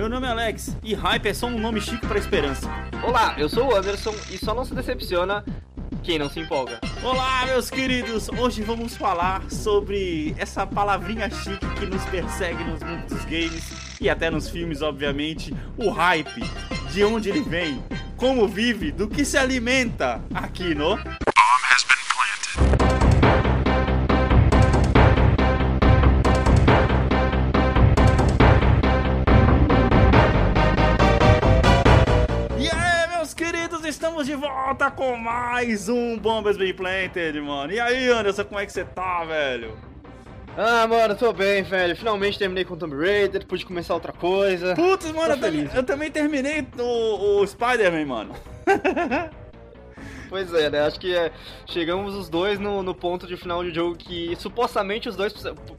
Meu nome é Alex e hype é só um nome chique pra esperança. Olá, eu sou o Anderson e só não se decepciona quem não se empolga. Olá, meus queridos! Hoje vamos falar sobre essa palavrinha chique que nos persegue nos mundos dos games e até nos filmes, obviamente, o hype. De onde ele vem, como vive, do que se alimenta aqui no. Estamos de volta com mais um Bombas Bem Planted, mano. E aí, Anderson, como é que você tá, velho? Ah, mano, tô bem, velho. Finalmente terminei com Tomb Raider, pude começar outra coisa. Putz, mano, eu, também- feliz. eu também terminei o, o Spider-Man, mano. Pois é, né? Acho que é, chegamos os dois no, no ponto de final de jogo que supostamente os dois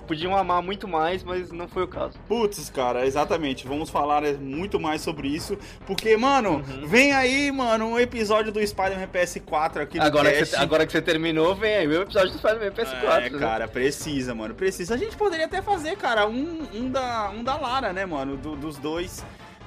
podiam amar muito mais, mas não foi o caso. Putz, cara, exatamente. Vamos falar é, muito mais sobre isso. Porque, mano, Uhum. vem aí, mano, um episódio do Spider-Man PS4 aqui no Agora que, você, agora que você terminou, vem aí o episódio do Spider-Man PS4. É, né? cara, precisa, mano, precisa. A gente poderia até fazer, cara, um, um, da, um da Lara, né, mano, do- dos dois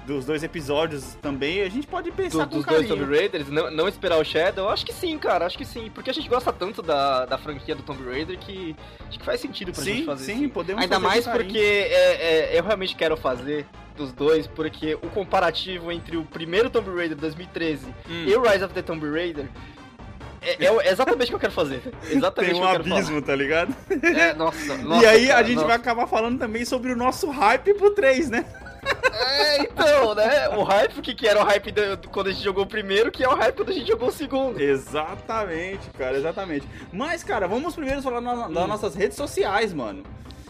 dos dois episódios também. A gente pode pensar Do- com dos dois carinho. Tomb Raiders, não, não esperar o Shadow, acho que sim, cara, acho que sim. Porque a gente gosta tanto da, da franquia do Tomb Raider que acho que faz sentido pra gente Sim, fazer sim, isso. podemos Ainda fazer mais porque é, é, eu realmente quero fazer dos dois, porque o comparativo entre o primeiro Tomb Raider 2013 Hum. e o Rise of the Tomb Raider é, é é exatamente o que eu quero fazer. Exatamente Tem um o que eu quero abismo, tá ligado? falar. É, nossa, e nossa, aí a cara, gente nossa. vai acabar falando também sobre o nosso hype pro 3, né? É, então, né? O hype, o que, que era o hype do- quando a gente jogou o primeiro, que é o hype quando a gente jogou o segundo. Exatamente, cara, exatamente. Mas, cara, vamos primeiro falar na- das Hum. nossas redes sociais, mano.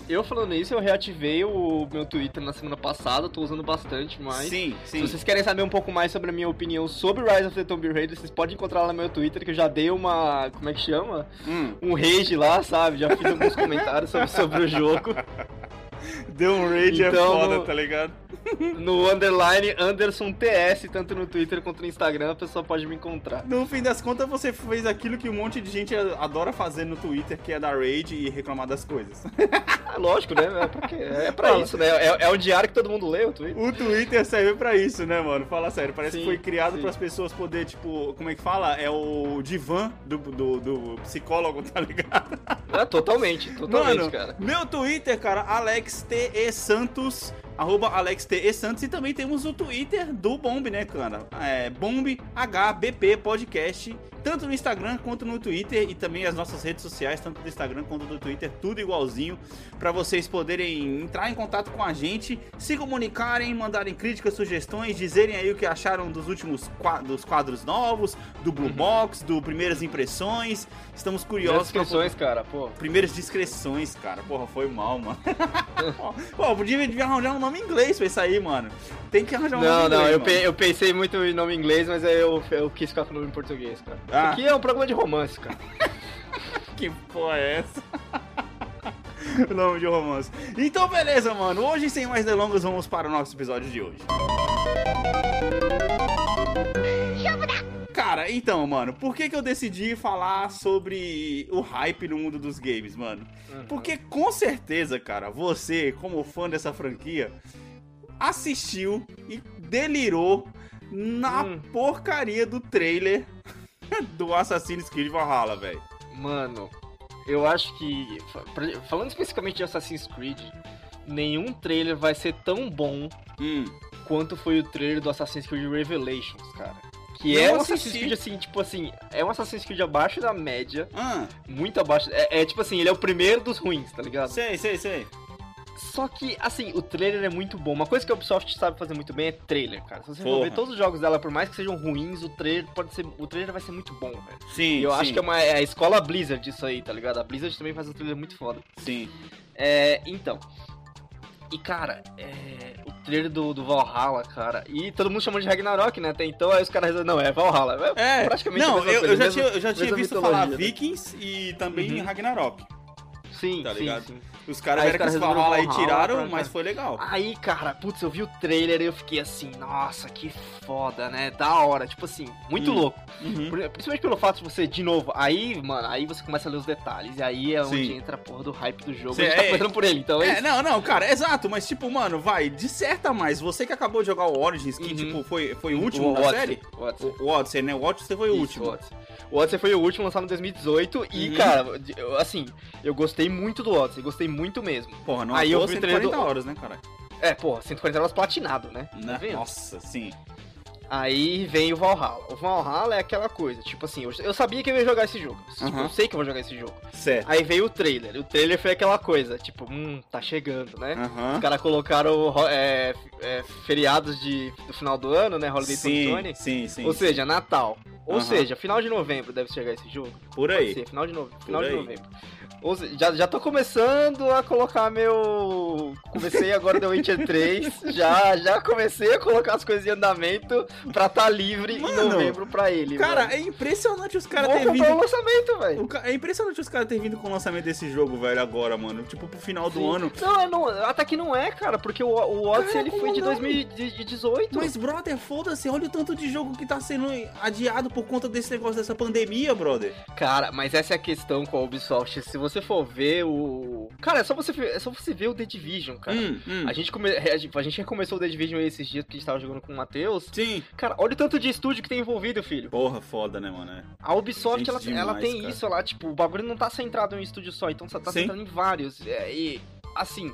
Eu falando isso, eu reativei o meu Twitter na semana passada, tô usando bastante, mas. sim, Se vocês querem saber um pouco mais sobre a minha opinião sobre Rise of the Tomb Raider, vocês podem encontrar lá no meu Twitter, que eu já dei uma. Como é que chama? Hum, Um rage lá, sabe? Já fiz alguns comentários sobre, sobre o jogo. deu um rage é Então, foda, no- tá ligado? No underline Anderson TS, tanto no Twitter quanto no Instagram, a pessoa pode me encontrar. No fim das contas, você fez aquilo que um monte de gente adora fazer no Twitter, que é dar rage e reclamar das coisas. É lógico, né? É pra, é pra isso, né? É, é o diário que todo mundo lê, o Twitter. O Twitter serve pra isso, né, mano? Fala sério, parece que Sim, foi criado sim. para as pessoas poder, tipo, como é que fala? É o divã do, do, do psicólogo, tá ligado? É, totalmente, totalmente, Mano, cara. meu Twitter, cara, AlexTE Santos, arroba AlexTE Santos, e também temos o Twitter do Bomb, né, cara? É Bomb HBP Podcast, tanto no Instagram quanto no Twitter, e também as nossas redes sociais, tanto do Instagram quanto do Twitter, tudo igualzinho, pra vocês poderem entrar em contato com a gente, se comunicarem, mandarem críticas, sugestões, dizerem aí o que acharam dos últimos qua- dos quadros novos, do Blue Uhum. Box, do Primeiras Impressões. Estamos curiosos pra inscrições, cara, pô. Primeiras discreções, cara. Porra, foi mal, mano. Pô, podia, arranjar um nome inglês pra isso aí, mano. Tem que arranjar um Não, nome não, inglês. eu, mano. pe- eu pensei muito em nome inglês, mas aí eu, eu quis ficar com o nome em português, cara. Ah. Aqui é um programa de romance, cara. Que porra é essa? o nome de romance. Então, beleza, mano. Hoje, sem mais delongas, vamos para o nosso episódio de hoje. Cara, então, mano, por que, que eu decidi falar sobre o hype no mundo dos games, mano? Porque com certeza, cara, você, como fã dessa franquia, assistiu e delirou na Hum. porcaria do trailer do Assassin's Creed Valhalla, velho. Mano, eu acho que. Falando especificamente de Assassin's Creed, nenhum trailer vai ser tão bom Hum. quanto foi o trailer do Assassin's Creed Revelations, cara. Que Não é um assisti. Assassin's Creed assim, tipo assim, é um Assassin's Creed abaixo da média, Ah, muito abaixo. É, é tipo assim, ele é o primeiro dos ruins, tá ligado? sei, sei, sei. Só que, assim, o trailer é muito bom. Uma coisa que a Ubisoft sabe fazer muito bem é trailer, cara. Se você for ver todos os jogos dela, por mais que sejam ruins, o trailer pode ser. O trailer vai ser muito bom, velho. Sim, E eu sim, acho que é, uma, é a escola Blizzard disso aí, tá ligado? A Blizzard também faz um trailer muito foda. Sim. É, então. E cara, é, o trailer do, do Valhalla, cara. E todo mundo chama de Ragnarok, né? Até então, aí os caras não, é Valhalla. É, É, praticamente não, eu, coisa, eu já mesma- tinha, eu já tinha visto falar né? Vikings e também Uhum. Ragnarok. Sim, tá sim, ligado? sim. Os caras Aí vieram com os aí resolveram tiraram, pra- mas foi legal. Aí, cara, putz, eu vi o trailer e eu fiquei assim, nossa, que foda, né? Da hora, tipo assim, muito Hum. louco. Uhum. Principalmente pelo fato de você, de novo, aí, mano, aí você começa a ler os detalhes. E aí é onde Sim. entra a porra do hype do jogo. Cê- a gente tá é- começando por ele, então é, É, isso. não, não, cara, exato, mas tipo, mano, vai, disserta mais. Você que acabou de jogar o Origins, que Uhum. tipo, foi, foi o último O da Odyssey, série? o Odyssey. O, o Odyssey, né? O Odyssey foi o Isso, último. O Odyssey. O Odyssey foi o último lançado em 2018 e, Uhum. cara, de- eu- assim, eu gostei muito do Odyssey, gostei muito mesmo. Porra, não Aí eu vi o 140 trailer do- horas, né, cara? É, pô, 140 horas platinado, né? Né? Tá? Nossa, sim. Aí vem o Valhalla. O Valhalla é aquela coisa, tipo assim, eu, eu sabia que eu ia jogar esse jogo. Tipo, Aham. eu sei que eu vou jogar esse jogo. Certo. Aí veio o trailer. O trailer foi aquela coisa, tipo, hum, tá chegando, né? Aham. Os caras colocaram é, é, feriados de, do final do ano, né? Holiday Sim, 2020. sim, sim. Ou seja, Natal. Ou Aham. seja, final de novembro deve chegar esse jogo. por aí. ser, final de, nove... final Por de aí. novembro. Já, já tô começando a colocar meu. Comecei agora The Witcher 3. Já, já comecei a colocar as coisas em andamento pra tá livre Mano, em novembro pra ele. Cara, mano. é impressionante os caras terem comprar o vindo. lançamento, velho. É impressionante os caras terem vindo com o lançamento desse jogo, velho, agora, mano. Tipo, pro final do Sim. ano. Não, é, não, até que não é, cara, porque o, o Odyssey Cara, ele foi como de não? 2018. Mas, brother, foda-se, olha o tanto de jogo que tá sendo adiado por conta desse negócio dessa pandemia, brother. Cara, mas essa é a questão com a Ubisoft. Se você for ver o. Cara, é só você ver, é só você ver o The Division, cara. Hum, hum. A gente, come... a gente a gente recomeçou o The Division esses dias que a gente tava jogando com o Matheus. Sim. Cara, olha o tanto de estúdio que tem envolvido, filho. Porra, foda, né, mano? É. A Ubisoft, ela, demais, ela tem cara. isso lá, tipo, o bagulho não tá centrado em um estúdio só, então tá Sim. centrado em vários. É, e, assim,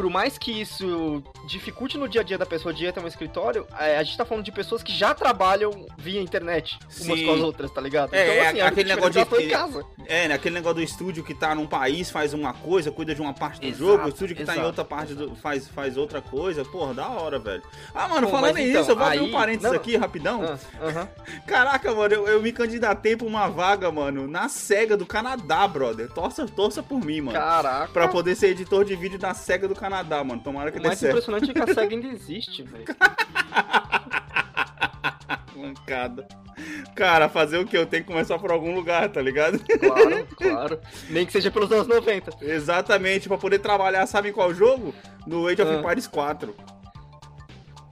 por mais que isso dificulte no dia a dia da pessoa de ir até um escritório, é, a gente tá falando de pessoas que já trabalham via internet, umas Sim. com as outras, tá ligado? É, é, a aquele única negócio de- é em casa. É, né? Aquele negócio do estúdio que tá num país faz uma coisa, cuida de uma parte do Exato, jogo, o estúdio que tá em exato, outra parte do, faz, faz outra coisa. Porra, da hora, velho. Ah, mano, Pô, falando mas então, eu vou abrir um aí- parênteses não. aqui rapidão. Ah, aham. Caraca, mano, eu, eu me candidatei pra uma vaga, mano, na SEGA do Canadá, brother. Torça, torça por mim, mano. Caraca. Pra poder ser editor de vídeo da SEGA do Canadá, mano. Tomara que O dê mais certo. impressionante é que a SEGA ainda existe, velho. Mancada. Cara, fazer o que? Eu tenho que começar por algum lugar, tá ligado? Claro, claro. Nem que seja pelos anos 90. Exatamente, pra poder trabalhar, sabe em qual jogo? No Age of Ah. Empires 4.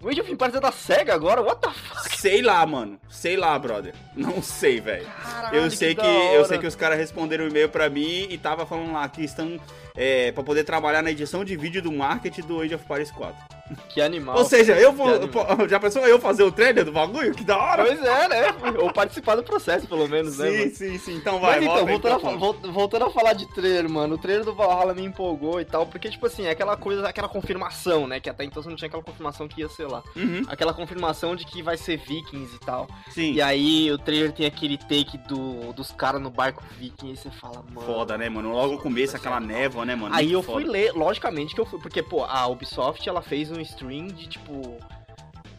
O Age of Empires é da SEGA agora? What the fuck? Sei lá, mano. Sei lá, brother. Não sei, velho. Eu sei que, da eu sei que os caras responderam o e-mail pra mim e tava falando lá que estão é, para poder trabalhar na edição de vídeo do marketing do Age of Empires 4. Que animal. Ou seja, eu vou, já pensou eu fazer o trailer do bagulho? Que da hora. Pois é, né? Ou participar do processo, pelo menos, né? sim, sim, sim. Então vai, Mas então, volta aí voltando, a, vol- voltando a falar de trailer, mano, o trailer do Valhalla me empolgou e tal, porque, tipo assim, é aquela coisa, aquela confirmação, né? Que até então você não tinha aquela confirmação que ia ser lá. Uhum, Aquela confirmação de que vai ser Vikings e tal. sim. E aí o trailer tem aquele take do, dos caras no barco Viking e você fala, mano. Foda, né, mano? Logo no começo, aquela névoa, né, mano? Aí eu fui foda. ler, logicamente que eu fui, porque, pô, a Ubisoft ela fez um stream de tipo.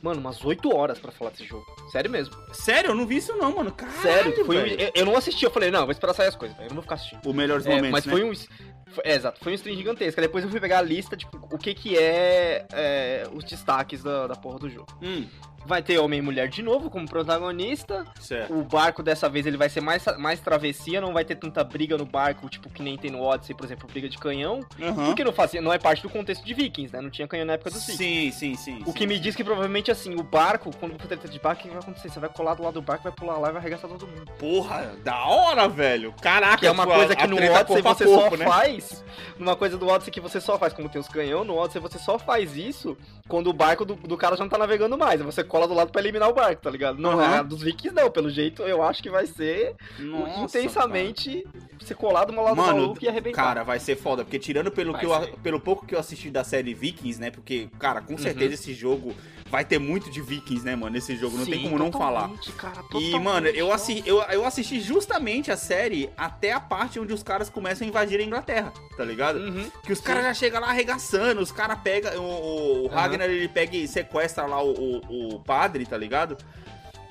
Mano, umas 8 horas pra falar desse jogo. Sério mesmo. Sério, eu não vi isso não, mano. Caralho, Sério. Foi um- eu, eu não assisti, eu falei, não, vou esperar sair as coisas, velho, eu não vou ficar assistindo. O melhores É, momentos, mas né? foi um. foi- é, exato, foi um stream gigantesco. Aí Depois eu fui pegar a lista, tipo, o que que é, é, os destaques da, da porra do jogo. Hum, Vai ter Homem e Mulher de novo como protagonista. certo. O barco dessa vez ele vai ser mais, mais travessia, não vai ter tanta briga no barco, tipo, que nem tem no Odyssey, por exemplo, briga de canhão. Aham. Porque não fazia, não é parte do contexto de Vikings, né? Não tinha canhão na época dos Vikings. Sim, sim, sim. O que me diz que provavelmente assim, o barco, quando você treta de barco, o que vai acontecer? Você vai colar do lado do barco, vai pular lá e vai arregaçar todo mundo. Porra, da hora, velho. Caraca, Que é uma tipo, coisa que no Odyssey você corpo, só né? faz. Numa coisa do Odyssey que você só faz, como tem os canhão, no Odyssey você só faz isso quando o barco do, do cara já não tá navegando mais. Você cola do lado pra eliminar o barco, tá ligado? Não, a dos Vikings não, pelo jeito eu acho que vai ser Nossa, intensamente você colar do lado do Mano, maluco e arrebentar. Cara, vai ser foda, porque tirando pelo, Vai que eu, pelo pouco que eu assisti da série Vikings, né? Porque, cara, com certeza Uhum. esse jogo vai ter muito de Vikings, né, mano? Esse jogo, não tem como não falar. Cara, E, mano, eu, assi eu, eu assisti justamente a série até a parte onde os caras começam a invadir a Inglaterra, tá ligado? Uhum. Que os caras já chegam lá arregaçando, os caras pegam. O, o. Ragnar ele pega e sequestra lá o, o, o padre, tá ligado?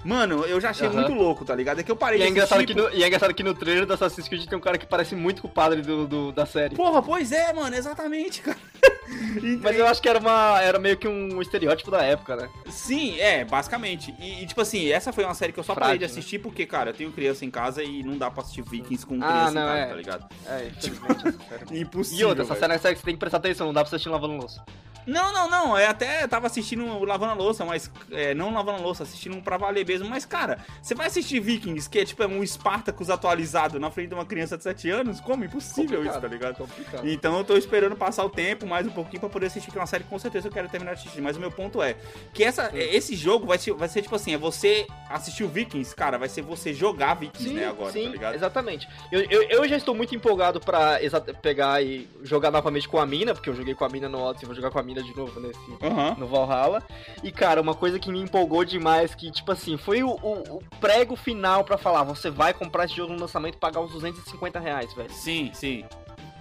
Mano, eu já achei Aham. muito louco, tá ligado? É que eu parei E é, de engraçado assistir, que no, e é engraçado que no trailer do Assassin's Creed tem um cara que parece muito com o padre do, do- da série. Porra, pois é, mano, exatamente, cara. Mas eu acho que era, uma, era meio que um estereótipo da época, né? Sim, é, basicamente. E, e, tipo assim, essa foi uma série que eu só Frágil, parei de né? assistir porque, cara, eu tenho criança em casa e não dá pra assistir Vikings com Ah, criança não, em casa, é. tá ligado? É, infelizmente, essa série. Impossível. E outra, essa série é série que você tem que prestar atenção, não dá pra você assistir lavando louça. Não, não, não. Eu até tava assistindo lavando a louça, mas. É, não lavando a louça, assistindo pra valer mesmo. Mas, cara, você vai assistir Vikings, que é tipo é um Spartacus atualizado na frente de uma criança de 7 anos? Como? Impossível isso, tá ligado? Complicado. Então eu tô esperando passar o tempo mais um pouquinho pra poder assistir, que é uma série que com certeza eu quero terminar de assistir. Mas o meu ponto é que essa, esse jogo vai ser, vai ser tipo assim: é você assistir o Vikings, cara, vai ser você jogar Vikings, Sim, né, agora, sim, tá ligado? exatamente. Eu, eu, eu já estou muito empolgado pra pegar e jogar novamente com a mina, porque eu joguei com a mina no Odyssey, vou jogar com a mina de novo nesse, Aham. no Valhalla. E, cara, uma coisa que me empolgou demais, que, tipo assim, foi o, o- o prego final pra falar, você vai comprar esse jogo no lançamento e pagar uns 250 reais, velho. Sim, sim.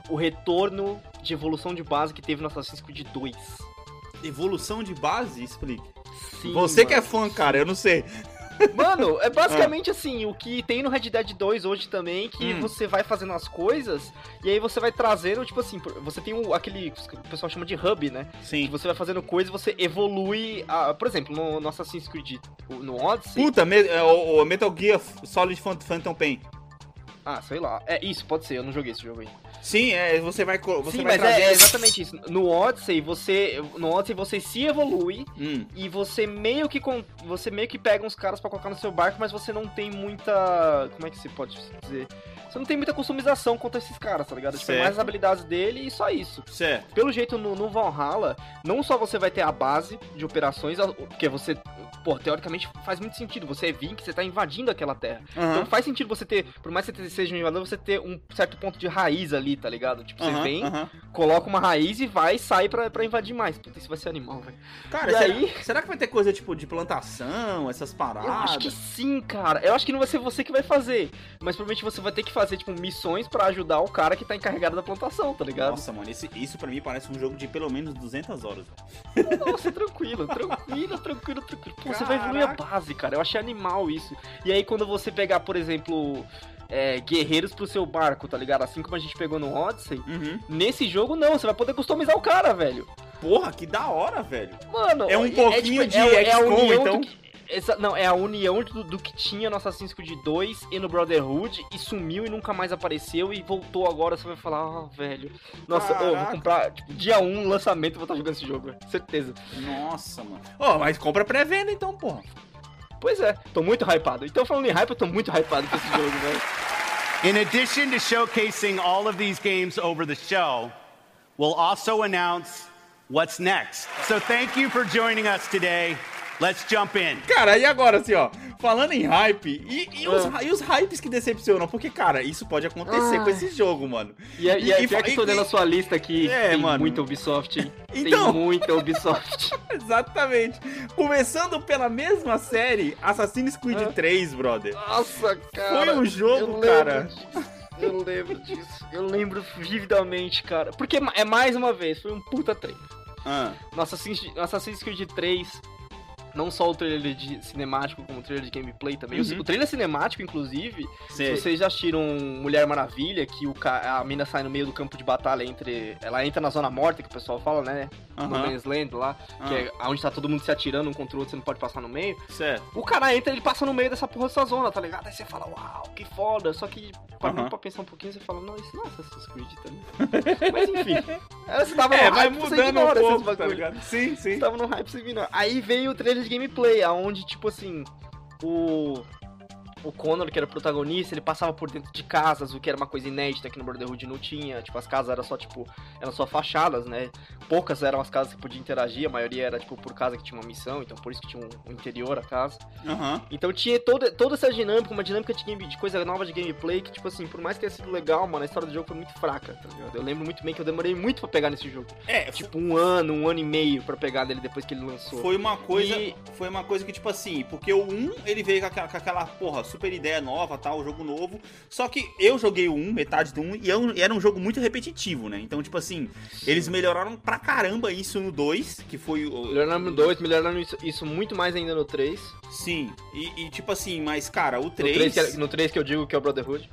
O retorno de evolução de base que teve no Assassin's Creed 2. Evolução de base? Explique. Sim, Você que é mano. fã, cara, eu não sei. Mano, é basicamente assim, o que tem no Red Dead 2 hoje também, que Hum. você vai fazendo as coisas, e aí você vai trazendo, tipo assim, você tem aquele que o pessoal chama de hub, né? Que Sim. você vai fazendo coisas e você evolui, a- por exemplo, no, no Assassin's Creed, no Odyssey, Puta, me- é, o, o Metal Gear Solid Phan- Phantom Pain. Ah, sei lá, é isso, pode ser, eu não joguei esse jogo aí. Sim, é, você vai, você Sim, vai mas trazer... é, é exatamente isso. No Odyssey, você, no Odyssey você se evolui, Hum, e você meio que você meio que pega uns caras pra colocar no seu barco, mas você não tem muita, como é que se pode dizer? Você não tem muita customização contra esses caras, tá ligado? Tipo, é mais as habilidades dele e só isso. certo. Pelo jeito, no, no Valhalla, não só você vai ter a base de operações, porque você, pô, teoricamente faz muito sentido. Você é Vink, você tá invadindo aquela terra. Aham. Então faz sentido você ter, por mais que você seja um invasor, você ter um certo ponto de raiz ali, tá ligado? Tipo, você Aham, vem, aham. coloca uma raiz e vai e sai pra, pra invadir mais. Puta, isso vai ser animal, velho. Cara, E será, aí- será que vai ter coisa tipo de plantação, essas paradas? Eu acho que sim, cara. Eu acho que não vai ser você que vai fazer. Mas provavelmente você vai ter que fazer, tipo, missões pra ajudar o cara que tá encarregado da plantação, tá ligado? Nossa, mano, esse- isso pra mim parece um jogo de pelo menos 200 horas. Nossa, tranquilo, tranquilo, tranquilo, tranquilo. Pô, você vai evoluir a base, cara. Eu achei animal isso. E aí, quando você pegar, por exemplo, é, guerreiros pro seu barco, tá ligado? Assim como a gente pegou no Odyssey. Uhum. Nesse jogo, não. Você vai poder customizar o cara, velho. Porra, que da hora, velho. Mano, É um pouquinho de a XCOM, união então? que- exa- não, é a união do, do que tinha no Assassin's Creed 2 e no Brotherhood e sumiu e nunca mais apareceu e voltou agora. Você vai falar, ah, velho. Nossa, ô, vou comprar. Tipo, dia 1, lançamento, eu vou estar jogando esse jogo, velho. Certeza. Nossa, mano. Ó, mas compra pré-venda então, porra. Pois é, tô muito hypado. Então, falando em hype, eu tô muito hypado com esse jogo, velho. In addition to showcasing all of these games over the show, we'll also announce what's next. So thank you for joining us today. Let's jump in. Cara, e agora, assim, ó, falando em hype, e, e os, Ah. e os hypes que decepcionam? Porque, cara, isso pode acontecer Ah. com esse jogo, mano. E, é- e, é E- pior que e- tô olhando e- a sua lista aqui, É, tem mano. muita Ubisoft, hein? Então. Tem muita Ubisoft. Exatamente. Começando pela mesma série, Assassin's Creed Ah. 3, brother. Nossa, cara. Foi um jogo, cara. disso, Eu lembro disso. Eu lembro vividamente, cara. Porque é mais uma vez, foi um puta trem. Ah, No Assassin's, Assassin's Creed 3, não só o trailer de cinemático, como o trailer de gameplay também. Uhum. O trailer cinemático, inclusive, sei. se vocês já assistiram Mulher Maravilha, que o a mina sai no meio do campo de batalha entre. Ela entra na zona morta, que o pessoal fala, né? No Aham. Man's Land lá, que Ah. é onde tá todo mundo se atirando um contra o outro, você não pode passar no meio. Certo. O cara entra, ele passa no meio dessa porra dessa zona, tá ligado? Aí você fala, uau, que foda. Só que, parando Aham. pra pensar um pouquinho, você fala, não, isso não é Assassin's Creed, ligado? Mas enfim. Aí você tava É, no vai hype, você mudando um ignora esses pouco, tá? Sim, sim. Você tava no hype, você ignora. Aí veio o trailer de gameplay, aonde, tipo assim, o... O Connor, que era o protagonista, ele passava por dentro de casas, o que era uma coisa inédita que no Brotherhood não tinha. Tipo, as casas eram só, tipo, eram só fachadas, né? Poucas eram as casas que podia interagir, a maioria era, tipo, por casa que tinha uma missão, então por isso que tinha um, um interior a casa. Aham. Então tinha toda, toda essa dinâmica, uma dinâmica de, game, de coisa nova de gameplay que, tipo assim, por mais que tenha sido legal, mano, a história do jogo foi muito fraca, tá ligado? Eu lembro muito bem que eu demorei muito pra pegar nesse jogo. É, Tipo, um ano, um ano e meio pra pegar dele depois que ele lançou. Foi uma coisa. E- Foi uma coisa que, tipo assim, porque o 1 ele veio com aquela, com aquela, porra, super ideia nova, tal, jogo novo. Só que eu joguei o 1, metade do 1, e é era um jogo muito repetitivo, né? Então, tipo assim, eles melhoraram pra caramba isso no 2, que foi o. Melhoraram no 2, melhoraram isso, isso muito mais ainda no 3. Sim, e, e, tipo assim, mas cara, o No 3. 3, que, no 3 que eu digo que é o Brotherhood.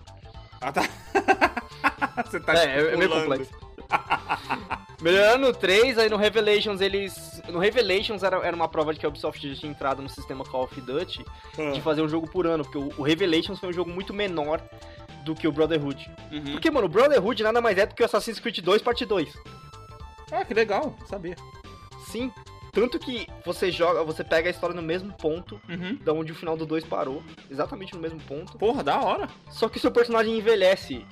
Ah, tá. Você tá é, é meio complexo. Melhorando no 3, aí no Revelations eles. No Revelations era, era uma prova de que a Ubisoft já tinha entrado no sistema Call of Duty de fazer um jogo por ano, porque o, o Revelations foi um jogo muito menor do que o Brotherhood. Uhum. Porque, mano, o Brotherhood nada mais é do que o Assassin's Creed 2 parte 2. Ah, que legal, sabia. Sim. Tanto que você joga, você pega a história no mesmo ponto Uhum. da onde o final do 2 parou. Exatamente no mesmo ponto. Porra, da hora. Só que o seu personagem envelhece.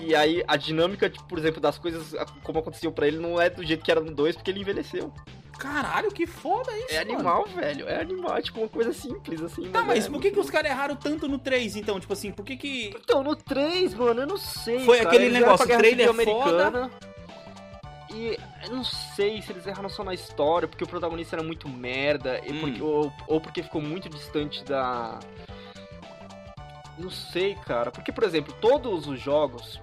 E aí a dinâmica, tipo, por exemplo, das coisas como aconteceu pra ele não é do jeito que era no 2, porque ele envelheceu. Caralho, que foda isso, É mano. animal, velho. É animal, é tipo uma coisa simples, assim. Tá, mas é por que, que os caras erraram tanto no 3, então? Tipo assim, por que que... Então, no 3, mano, eu não sei. Foi cara. aquele Eles negócio, Guerra trailer foda. Americana. E eu não sei se eles erraram só na história, porque o protagonista era muito merda, e Hum. porque- ou, ou porque ficou muito distante da. Não sei, cara. Porque, por exemplo, todos os jogos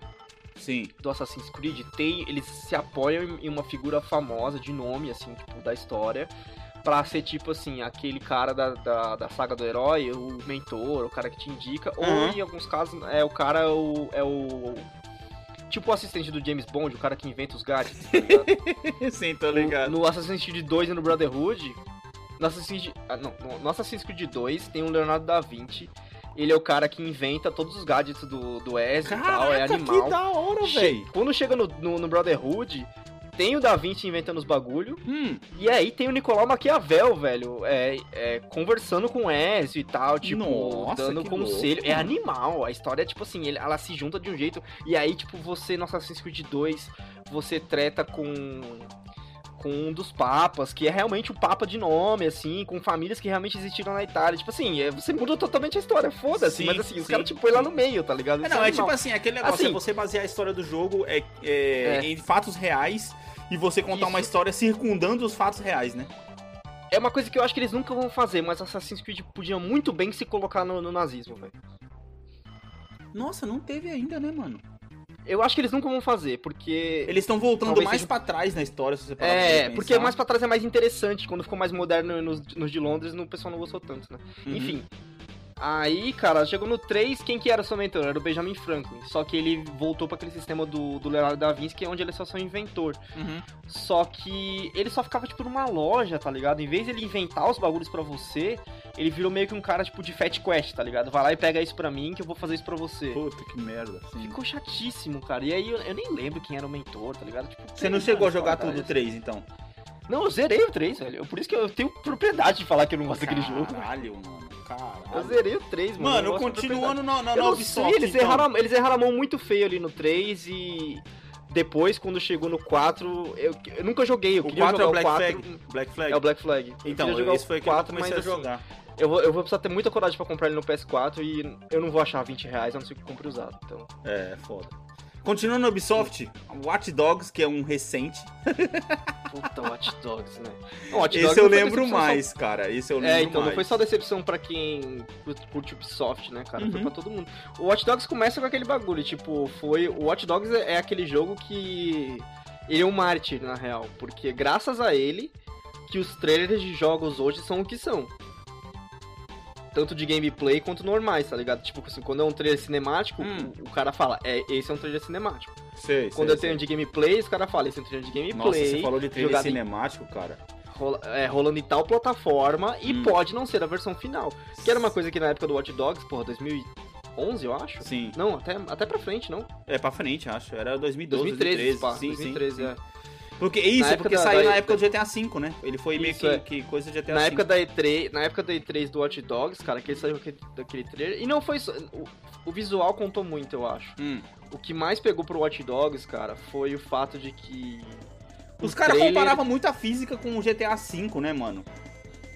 Sim. do Assassin's Creed tem, eles se apoiam em uma figura famosa de nome, assim, tipo, da história. Pra ser tipo assim, aquele cara da, da, da saga do herói, o mentor, o cara que te indica, Uhum. ou em alguns casos é o cara é o, é o. Tipo o assistente do James Bond, o cara que inventa os gadgets. tá? Sim, tô No- ligado. No Assassin's Creed 2 e no Brotherhood. No Assassin's, Creed- ah, não, no- no Assassin's Creed 2 tem o Leonardo da Vinci. Ele é o cara que inventa todos os gadgets do, do Ezio e tal, é Caraca, animal. que da hora, velho. Quando chega no, no, no Brotherhood, tem o Da Vinci inventando os bagulho. Hum, E aí tem o Nicolau Maquiavel, velho, é, é, conversando com o Ezio e tal, tipo, Nossa, dando conselho. louco, é animal. A história é tipo assim, ele- ela se junta de um jeito. E aí, tipo, você no Assassin's Creed 2, você treta com. Com um dos papas, que é realmente o papa de nome, assim, com famílias que realmente existiram na Itália. Tipo assim, é, você muda totalmente a história, foda-se. Mas assim, os caras te põem lá no meio, tá ligado? É, não, é animal. tipo assim, aquele negócio, Assim- é você basear a história do jogo é, é, É. em fatos reais e você contar uma Isso. história circundando os fatos reais, né? É uma coisa que eu acho que eles nunca vão fazer, mas Assassin's Creed podia muito bem se colocar no, no nazismo, velho. Nossa, não teve ainda, né, mano? Eu acho que eles nunca vão fazer, porque. Eles estão voltando Talvez mais seja- pra trás na história, se você parar É, porque mais pra trás é mais interessante. Quando ficou mais moderno nos, nos de Londres, o pessoal não gostou tanto, né? Uhum. Enfim. Aí, cara, chegou no 3, quem que era o seu mentor? Era o Benjamin Franklin. Só que ele voltou pra aquele sistema do, do Leonardo da Vinci, que é onde ele é só seu inventor. Uhum. Só que ele só ficava, tipo, numa loja, tá ligado? Em vez de ele inventar os bagulhos pra você, ele virou meio que um cara, tipo, de Fat Quest, tá ligado? Vai lá e pega isso pra mim, que eu vou fazer isso pra você. Puta que merda. sim. Ficou chatíssimo, cara. E aí eu, eu nem lembro quem era o mentor, tá ligado? Tipo, Você não chegou a jogar tudo o 3, então? Não, eu zerei o 3, velho. Por isso que eu tenho propriedade de falar que eu não gosto daquele jogo. Caralho, mano. Eu zerei o 3, mano. Mano, continuando na, na, na Ubisoft, eles, então. erraram, a- eles erraram a mão muito feio ali no 3 e... Depois, quando chegou no 4, eu, eu nunca joguei. Eu O queria 4 é o Black 4. Flag? Black Flag? É o Black Flag. Eu Então, esse foi o aquele que eu 4, comecei a mas assim, jogar. Eu vou, eu vou precisar ter muita coragem pra comprar ele no PS4 e eu não vou achar 20 reais, a não ser que compre usado. Então, É, foda. Continuando no Ubisoft, Watch Dogs, que é um recente. puta, Watch Dogs, né? Não, Watch Esse Dogs eu foi lembro decepção só- mais, cara. Esse eu lembro É, então, mais. não foi só decepção pra quem curte- Ubisoft, né, cara? Foi Uhum. pra todo mundo. O Watch Dogs começa com aquele bagulho, tipo, foi... O Watch Dogs é, é aquele jogo que... Ele é um mártir, na real, porque graças a ele que os trailers de jogos hoje são o que são. Tanto de gameplay quanto normais, tá ligado? Tipo assim, quando é um trailer cinemático, Hum. o, o cara fala, é, esse é um trailer cinemático. Sei, Quando sei, eu tenho sei. de gameplay, os caras falam, esse é um trailer de gameplay. Nossa, você falou de trailer jogado em- cinemático, cara. rola- é, rolando em tal plataforma e Hum. pode não ser a versão final. Que era uma coisa que na época do Watch Dogs, porra, 2011, eu acho? Sim. Não, até, até pra frente, não? É pra frente, acho. Era 2012, 2013, 2013. pá, sim, 2013, sim. é. Porque isso, Na porque da- saiu da- na época do GTA V, né? Ele foi meio que, é. que coisa do GTA V. Na época da E3, na época da E3 do Watch Dogs, cara, que ele saiu aquele, daquele trailer, e não foi só, o, o visual contou muito, eu acho. Hum. O que mais pegou pro Watch Dogs, cara, foi o fato de que Os caras trailer- comparavam muito a física com o GTA V, né, mano?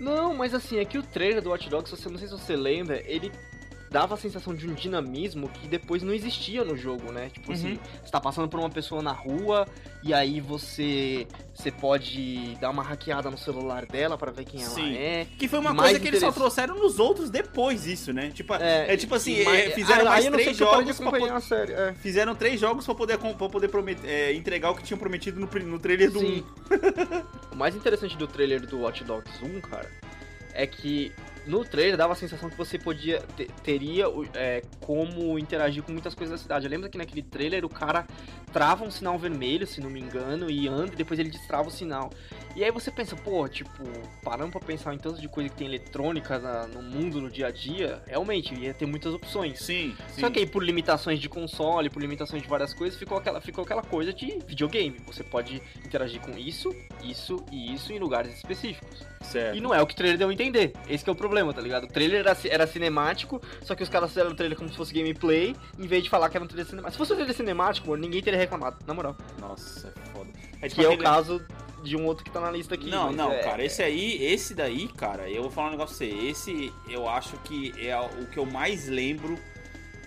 Não, mas assim, é que o trailer do Watch Dogs, você não sei se você lembra, ele dava a sensação de um dinamismo que depois não existia no jogo, né? Tipo assim, Uhum. você tá passando por uma pessoa na rua e aí você você pode dar uma hackeada no celular dela pra ver quem ela Sim. é. Que foi uma Mais coisa que eles só trouxeram nos outros depois isso, né? Tipo, é, tipo assim, mais- é, fizeram aí- mais aí sei três jogos pra acompanhar po- a série. É. Fizeram três jogos pra poder, pra poder promet- é, entregar o que tinham prometido no, no trailer do Sim. 1. o mais interessante do trailer do Watch Dogs 1, cara, é que no trailer dava a sensação que você podia te- teria é, como interagir com muitas coisas da cidade. Lembra que naquele trailer o cara trava um sinal vermelho, se não me engano, e anda e depois ele destrava o sinal. E aí você pensa, pô, tipo, parando pra pensar em tanto de coisa que tem eletrônica na- no mundo, no dia a dia, realmente ia ter muitas opções. Sim, sim. Só que aí por limitações de console, por limitações de várias coisas, ficou aquela, ficou aquela coisa de videogame. Você pode interagir com isso, isso e isso em lugares específicos. Certo. E não é o que o trailer deu a entender. Esse que é o problema, tá ligado? O trailer era, era cinemático, só que os caras fizeram o trailer como se fosse gameplay, em vez de falar que era um trailer cinemático. Se fosse um trailer cinemático, ninguém teria reclamado, na moral. Nossa, é foda. Que é o caso de um outro que tá na lista aqui. Não, não, é- cara, esse aí, esse daí, cara, eu vou falar um negócio pra você. Esse eu acho que é o que eu mais lembro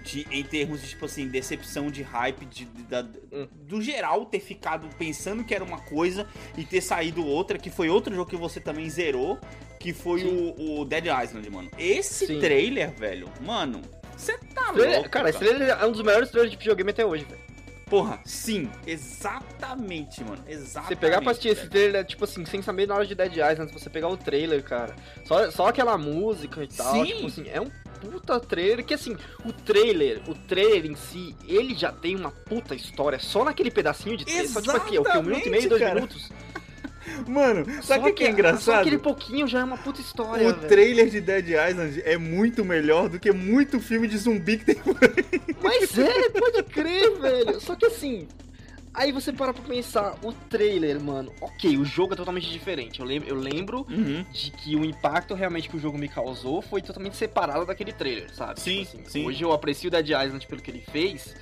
de, em termos de, tipo assim, decepção de hype, de, de- da- Hum. do geral ter ficado pensando que era uma coisa e ter saído outra, que foi outro jogo que você também zerou, que foi o, o Dead Island, mano. Esse Sim. trailer, velho, mano, você tá Trailer- louco. cara, esse trailer é um dos melhores trailers de videogame até hoje, velho. Porra, sim, exatamente, mano, exatamente. Você pegar pra assistir esse trailer, tipo assim, sem saber na hora de Dead Island, você pegar o trailer, cara. Só, só aquela música e tal, Sim. tipo assim, é um puta trailer que assim, o trailer, o trailer em si, ele já tem uma puta história só naquele pedacinho de trailer, só tipo aqui, o que, um minuto e meio, dois Exatamente, cara. minutos. Mano, sabe o que, é Só engraçado? aquele pouquinho já é uma puta história, O trailer de Dead Island é muito melhor do que muito filme de zumbi que tem por aí. Mas é, pode crer, velho. Só que assim, aí você para pra pensar, o trailer, mano, ok, o jogo é totalmente diferente. Eu lembro, eu lembro de que o impacto realmente que o jogo me causou foi totalmente separado daquele trailer, sabe? Sim, Tipo assim, sim. Hoje eu aprecio o Dead Island pelo que ele fez,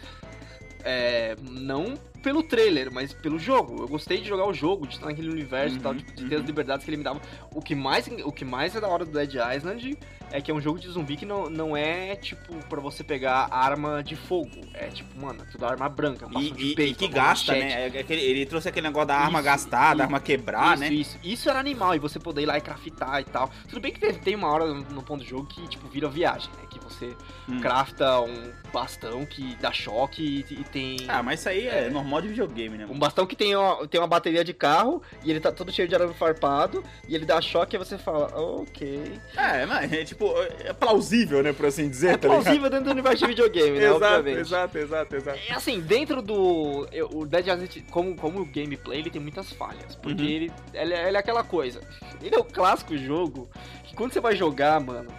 é, não pelo trailer, mas pelo jogo. Eu gostei de jogar o jogo, de estar naquele universo e tal, Uhum, de uhum. ter as liberdades que ele me dava. O que mais, o que mais é da hora do Dead Island é que é um jogo de zumbi que não, não é, tipo, pra você pegar arma de fogo. É tipo, mano, é tudo arma branca, E, de e- e peito, que uma gasta, né? É aquele- ele trouxe aquele negócio da arma Isso, gastar, da isso, arma quebrar, isso, né? Isso, isso era animal, e você poder ir lá e craftar e tal. Tudo bem que tem, tem uma hora no, no ponto do jogo que, tipo, vira viagem, né? Que você Hum. crafta um bastão que dá choque e, e tem... Ah, mas isso aí é, É. normal de videogame, né? Um mano? bastão que tem uma, tem uma bateria de carro e ele tá todo cheio de arame farpado e ele dá choque e você fala, ok. É, mas é tipo, é plausível, né, por assim dizer, É plausível dentro do universo de videogame, né? Exato, exato, exato, exato. É assim, dentro do. O Dead Island, como, como o gameplay, ele tem muitas falhas. Porque Uhum. ele, ele, é- ele é aquela coisa. Ele é o clássico jogo que quando você vai jogar, mano.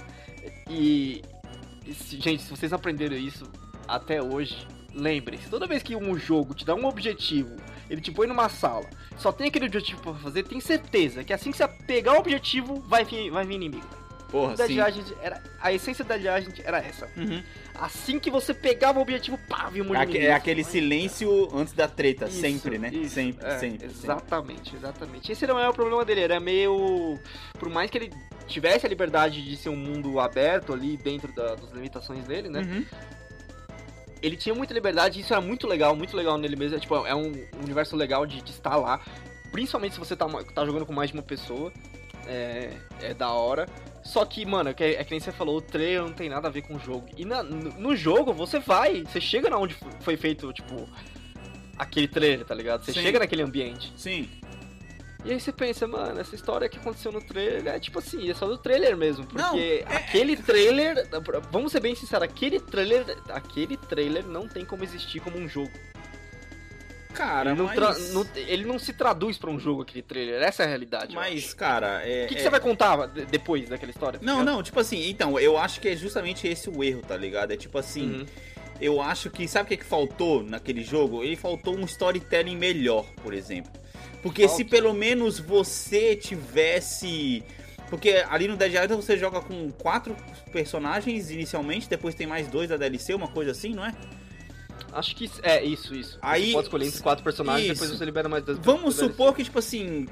E. e gente, se vocês aprenderam isso até hoje, lembrem-se: toda vez que um jogo te dá um objetivo, ele te põe numa sala, só tem aquele objetivo pra fazer, tem certeza que assim que você pegar o objetivo, vai vir, vai vir inimigo. Porra, sim. Island era, a essência Dead Island era essa. Uhum. Assim que você pegava o objetivo, pá, vinha um É, aque- é inimigo. aquele silêncio antes da treta, Isso, sempre, né? isso, sempre, é, sempre, sempre. Exatamente, exatamente. Esse não é o problema dele, era meio. Por mais que ele tivesse a liberdade de ser um mundo aberto ali dentro da- das limitações dele, né? Uhum. Ele tinha muita liberdade e isso era muito legal, muito legal nele mesmo. É, tipo, é um universo legal de, de estar lá. Principalmente se você tá, tá jogando com mais de uma pessoa. É, é da hora. Só que, mano, é que, é que nem você falou, o trailer não tem nada a ver com o jogo. E na- no, no jogo, você vai, você chega na onde foi feito, tipo, aquele trailer, tá ligado? Você Sim. chega naquele ambiente. Sim. E aí você pensa, mano, essa história que aconteceu no trailer é tipo assim, é só do trailer mesmo. Porque Não, é- aquele trailer. Vamos ser bem sinceros, aquele trailer. Aquele trailer não tem como existir como um jogo. Cara, Ele não, mas... não- ele não se traduz pra um jogo, aquele trailer. Essa é a realidade. Mas, cara, é... O que, que é- você vai contar de- depois daquela história? tá Não, ligado? não, tipo assim, então, eu acho que é justamente esse o erro, tá ligado? É tipo assim, Uhum. eu acho que, sabe o que, que faltou naquele jogo? Ele faltou um storytelling melhor, por exemplo. Porque se Falta. pelo menos você tivesse. Porque ali no Dead Island você joga com quatro personagens inicialmente, depois tem mais dois da DLC, uma coisa assim, não é? Acho que é isso, isso. Aí- você pode escolher entre quatro personagens Isso. depois você libera mais dois. Vamos supor que, tipo assim,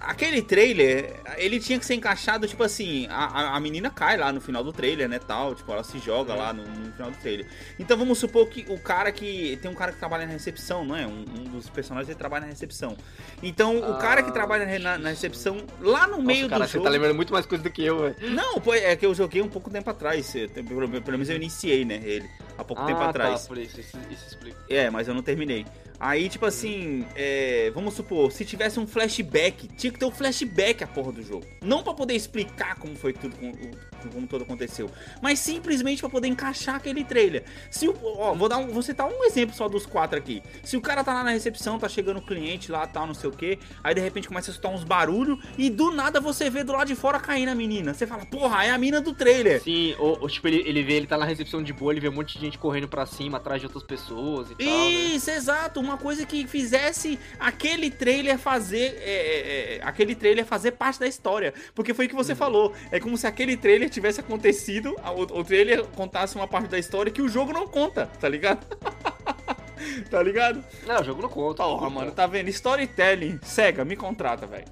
aquele trailer, ele tinha que ser encaixado, tipo assim, a, a- menina cai lá no final do trailer, né, tal, tipo, ela se joga lá no, no final do trailer. Então vamos supor que o cara que, tem um cara que trabalha na recepção, não é? Um, um dos personagens, ele trabalha na recepção. Então, o cara que Ah, trabalha na, na recepção, lá no Nossa, meio cara, do você jogo... tá lembrando muito mais coisa do que eu, velho. Não, pô, é que eu joguei um pouco tempo atrás, pelo, menos eu iniciei, né, ele, há pouco tempo ah, atrás. Tá, por isso, isso, isso explica. É, mas eu não terminei. Aí, tipo assim, é, vamos supor, se tivesse um flashback, tinha que ter um flashback a porra do jogo. Não pra poder explicar como foi tudo, como, como tudo aconteceu, mas simplesmente pra poder encaixar aquele trailer. Se o, ó, vou dar um, vou citar um exemplo só dos quatro aqui. Se o cara tá lá na recepção, tá chegando o cliente lá, tal, não sei o que, aí de repente começa a escutar uns barulhos e do nada você vê do lado de fora caindo a menina. Você fala, porra, é a mina do trailer. Sim, ou, ou, tipo, ele, ele vê, ele tá na recepção de boa, ele vê um monte de gente correndo pra cima, atrás de outras pessoas e tal. Né? Isso, né? exato. Uma coisa que fizesse aquele trailer fazer. É, é, é, aquele trailer fazer parte da história. Porque foi o que você uhum. falou. É como se aquele trailer tivesse acontecido, o, o trailer contasse uma parte da história que o jogo não conta, tá ligado? tá ligado? Não, o jogo não conta. Porra, oh, mano, tá vendo? Storytelling, cega, me contrata, velho.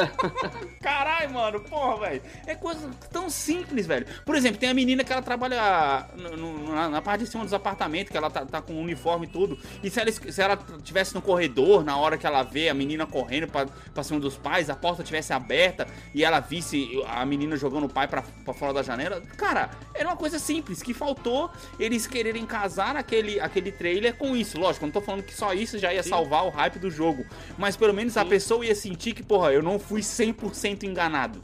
Caralho, mano, porra, velho. É coisa tão simples, velho. Por exemplo, tem a menina que ela trabalha no, no, na, na, parte de cima dos apartamentos, que ela tá, tá com o uniforme e tudo. E se ela, se ela tivesse no corredor, na hora que ela vê a menina correndo pra, pra cima dos pais, a porta tivesse aberta e ela visse a menina jogando o pai pra, pra fora da janela, cara, era uma coisa simples, que faltou eles quererem casar aquele, aquele trailer com isso. Lógico, eu não tô falando que só isso já ia Sim. salvar o hype do jogo. Mas pelo menos Sim. a pessoa ia sentir que, porra, eu não fui 100% enganado.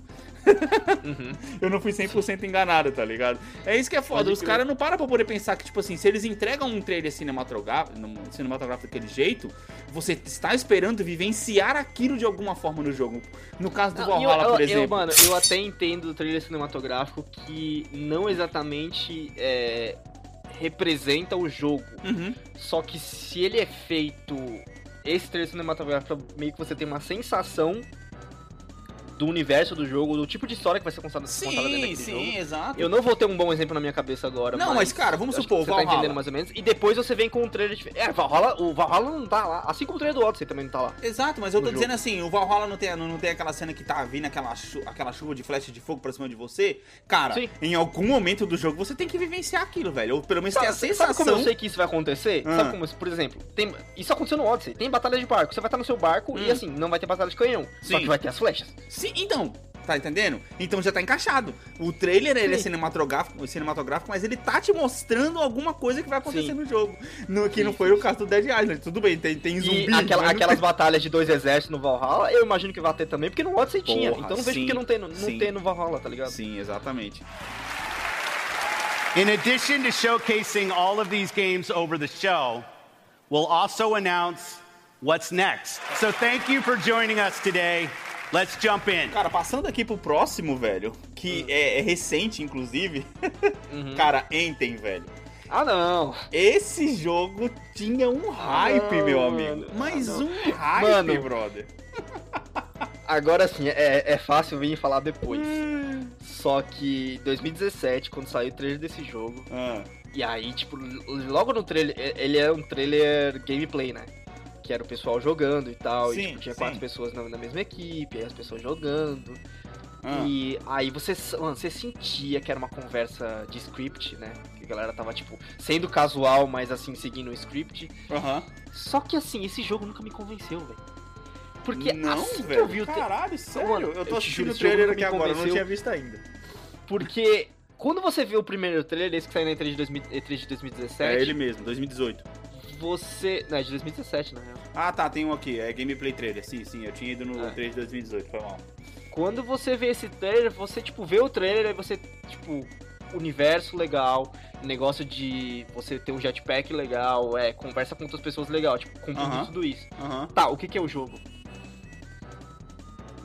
Uhum. eu não fui 100% enganado, tá ligado? É isso que é foda. Os caras não param pra poder pensar que, tipo assim, se eles entregam um trailer cinematográfico, cinematográfico daquele jeito, você está esperando vivenciar aquilo de alguma forma no jogo. No caso do não, Valhalla, eu, eu, por exemplo. Eu, mano, eu até entendo o trailer cinematográfico que não exatamente é, representa o jogo. Uhum. Só que se ele é feito. Trailer cinematográfico meio que você tem uma sensação do universo do jogo, do tipo de história que vai ser contada, sim, contada dentro daquele sim, jogo. Sim, exato. Eu não vou ter um bom exemplo na minha cabeça agora. Não, mas, mas cara, vamos supor, você Valhalla. tá entendendo mais ou menos. E depois você vem com um trailer de... É, Valhalla, o Valhalla não tá lá. Assim como o trailer do Odyssey também não tá lá. Exato, mas eu tô dizendo assim, o Valhalla não tem, não, não tem aquela cena que tá vindo aquela, chu aquela chuva de flecha de fogo pra cima de você. Cara, sim. em algum momento do jogo você tem que vivenciar aquilo, velho. Ou pelo menos sabe, ter a sensação... Sabe como eu sei que isso vai acontecer? Ah. Sabe como, por exemplo, tem... isso aconteceu no Odyssey. Tem batalha de barco. Você vai estar no seu barco hum. e assim, não vai ter batalha de canhão. Sim. Só que vai ter as flechas. Sim, então, Tá entendendo? Então já tá encaixado. O trailer ele é cinematográfico, cinematográfico, mas ele tá te mostrando alguma coisa que vai acontecer Sim. no jogo. No, que Sim. não foi o caso do Dead Island. Tudo bem, tem, tem zumbi. Aquela, aquelas batalhas de dois exércitos no Valhalla, eu imagino que vai ter também, porque no Odyssey tinha. Então não vejo porque não tem, não tem no Valhalla, tá ligado? Sim, exatamente. In addition to showcasing all of these games over the show, we'll also announce what's next. So thank you for joining us today. Let's jump in. Cara, passando aqui pro próximo, velho, que uhum. é, é, recente, inclusive. Uhum. Cara, Enten, velho. Ah, não. Esse jogo tinha um hype, não, meu amigo. Mais um hype, mano, brother. Agora sim, é, é fácil vir falar depois. Hum. Só que 2017, quando saiu o trailer desse jogo, ah. e aí, tipo, logo no trailer, ele é um trailer gameplay, né? Que era o pessoal jogando e tal. Sim, e tipo, tinha sim. quatro pessoas na, na, mesma equipe, aí as pessoas jogando. Ah. E aí você, mano, você sentia que era uma conversa de script, né? Que a galera tava, tipo, sendo casual, mas assim, seguindo o script. Uhum. Só que assim, esse jogo nunca me convenceu, velho. Porque não, assim velho. que eu vi o Caralho, sério? Mano, eu tô assistindo o trailer aqui agora, eu não tinha visto ainda. Porque quando você vê o primeiro trailer, esse que saiu na E3 de, 2000, E3 de 2017. É ele mesmo, 2018 você. Não, é de 2017, na real. Ah, tá, tem um aqui, é gameplay trailer. Sim, sim, eu tinha ido no é. trailer de 2018, foi mal. Quando você vê esse trailer, você, tipo, vê o trailer, aí você, tipo, universo legal, negócio de você ter um jetpack legal, é, conversa com outras pessoas legal, tipo, com uh -huh. tudo isso. Uh -huh. Tá, o que, que é o jogo?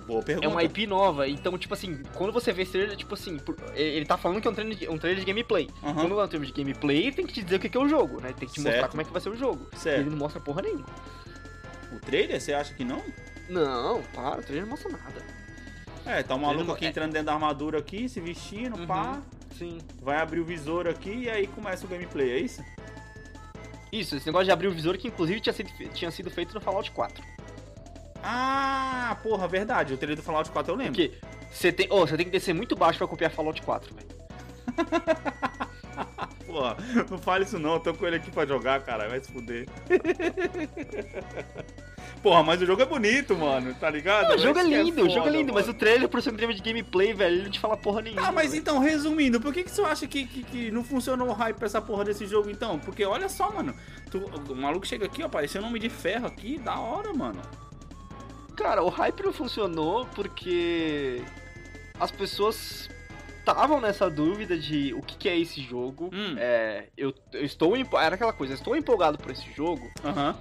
Boa pergunta. É uma IP nova, então, tipo assim, quando você vê esse trailer, tipo assim, ele tá falando que é um trailer de, um trailer de gameplay. Uhum. Quando é um trailer de gameplay, tem que te dizer o que é o jogo, né? Tem que te certo. mostrar como é que vai ser o jogo. Certo. Ele não mostra porra nenhuma. O trailer, você acha que não? Não, para, o trailer não mostra nada. É, tá um maluco aqui é... entrando dentro da armadura aqui, se vestindo, uhum. pá. Sim. Vai abrir o visor aqui e aí começa o gameplay, é isso? Isso, esse negócio de abrir o visor que inclusive tinha sido, tinha sido feito no Fallout 4. Ah, porra, verdade. O trailer do Fallout 4 eu lembro. Porque você tem, oh, você tem que descer muito baixo pra copiar Fallout 4, velho. Porra, não fale isso não, eu tô com ele aqui pra jogar, cara, vai se fuder. Porra, mas o jogo é bonito, mano, tá ligado? Não, o jogo é que lindo, o jogo é foda, lindo, mas o mano. trailer, por ser um trailer de gameplay, velho, ele não te fala porra nenhuma. Ah, mas velho. então, resumindo, por que, que você acha que, que, que não funcionou o hype pra essa porra desse jogo, então? Porque olha só, mano, tu- o maluco chega aqui, ó, apareceu o nome de ferro aqui, da hora, mano. Cara, o hype não funcionou porque as pessoas estavam nessa dúvida de o que, que é esse jogo. Hum. É, eu, eu estou era aquela coisa, eu estou empolgado por esse jogo, Aham,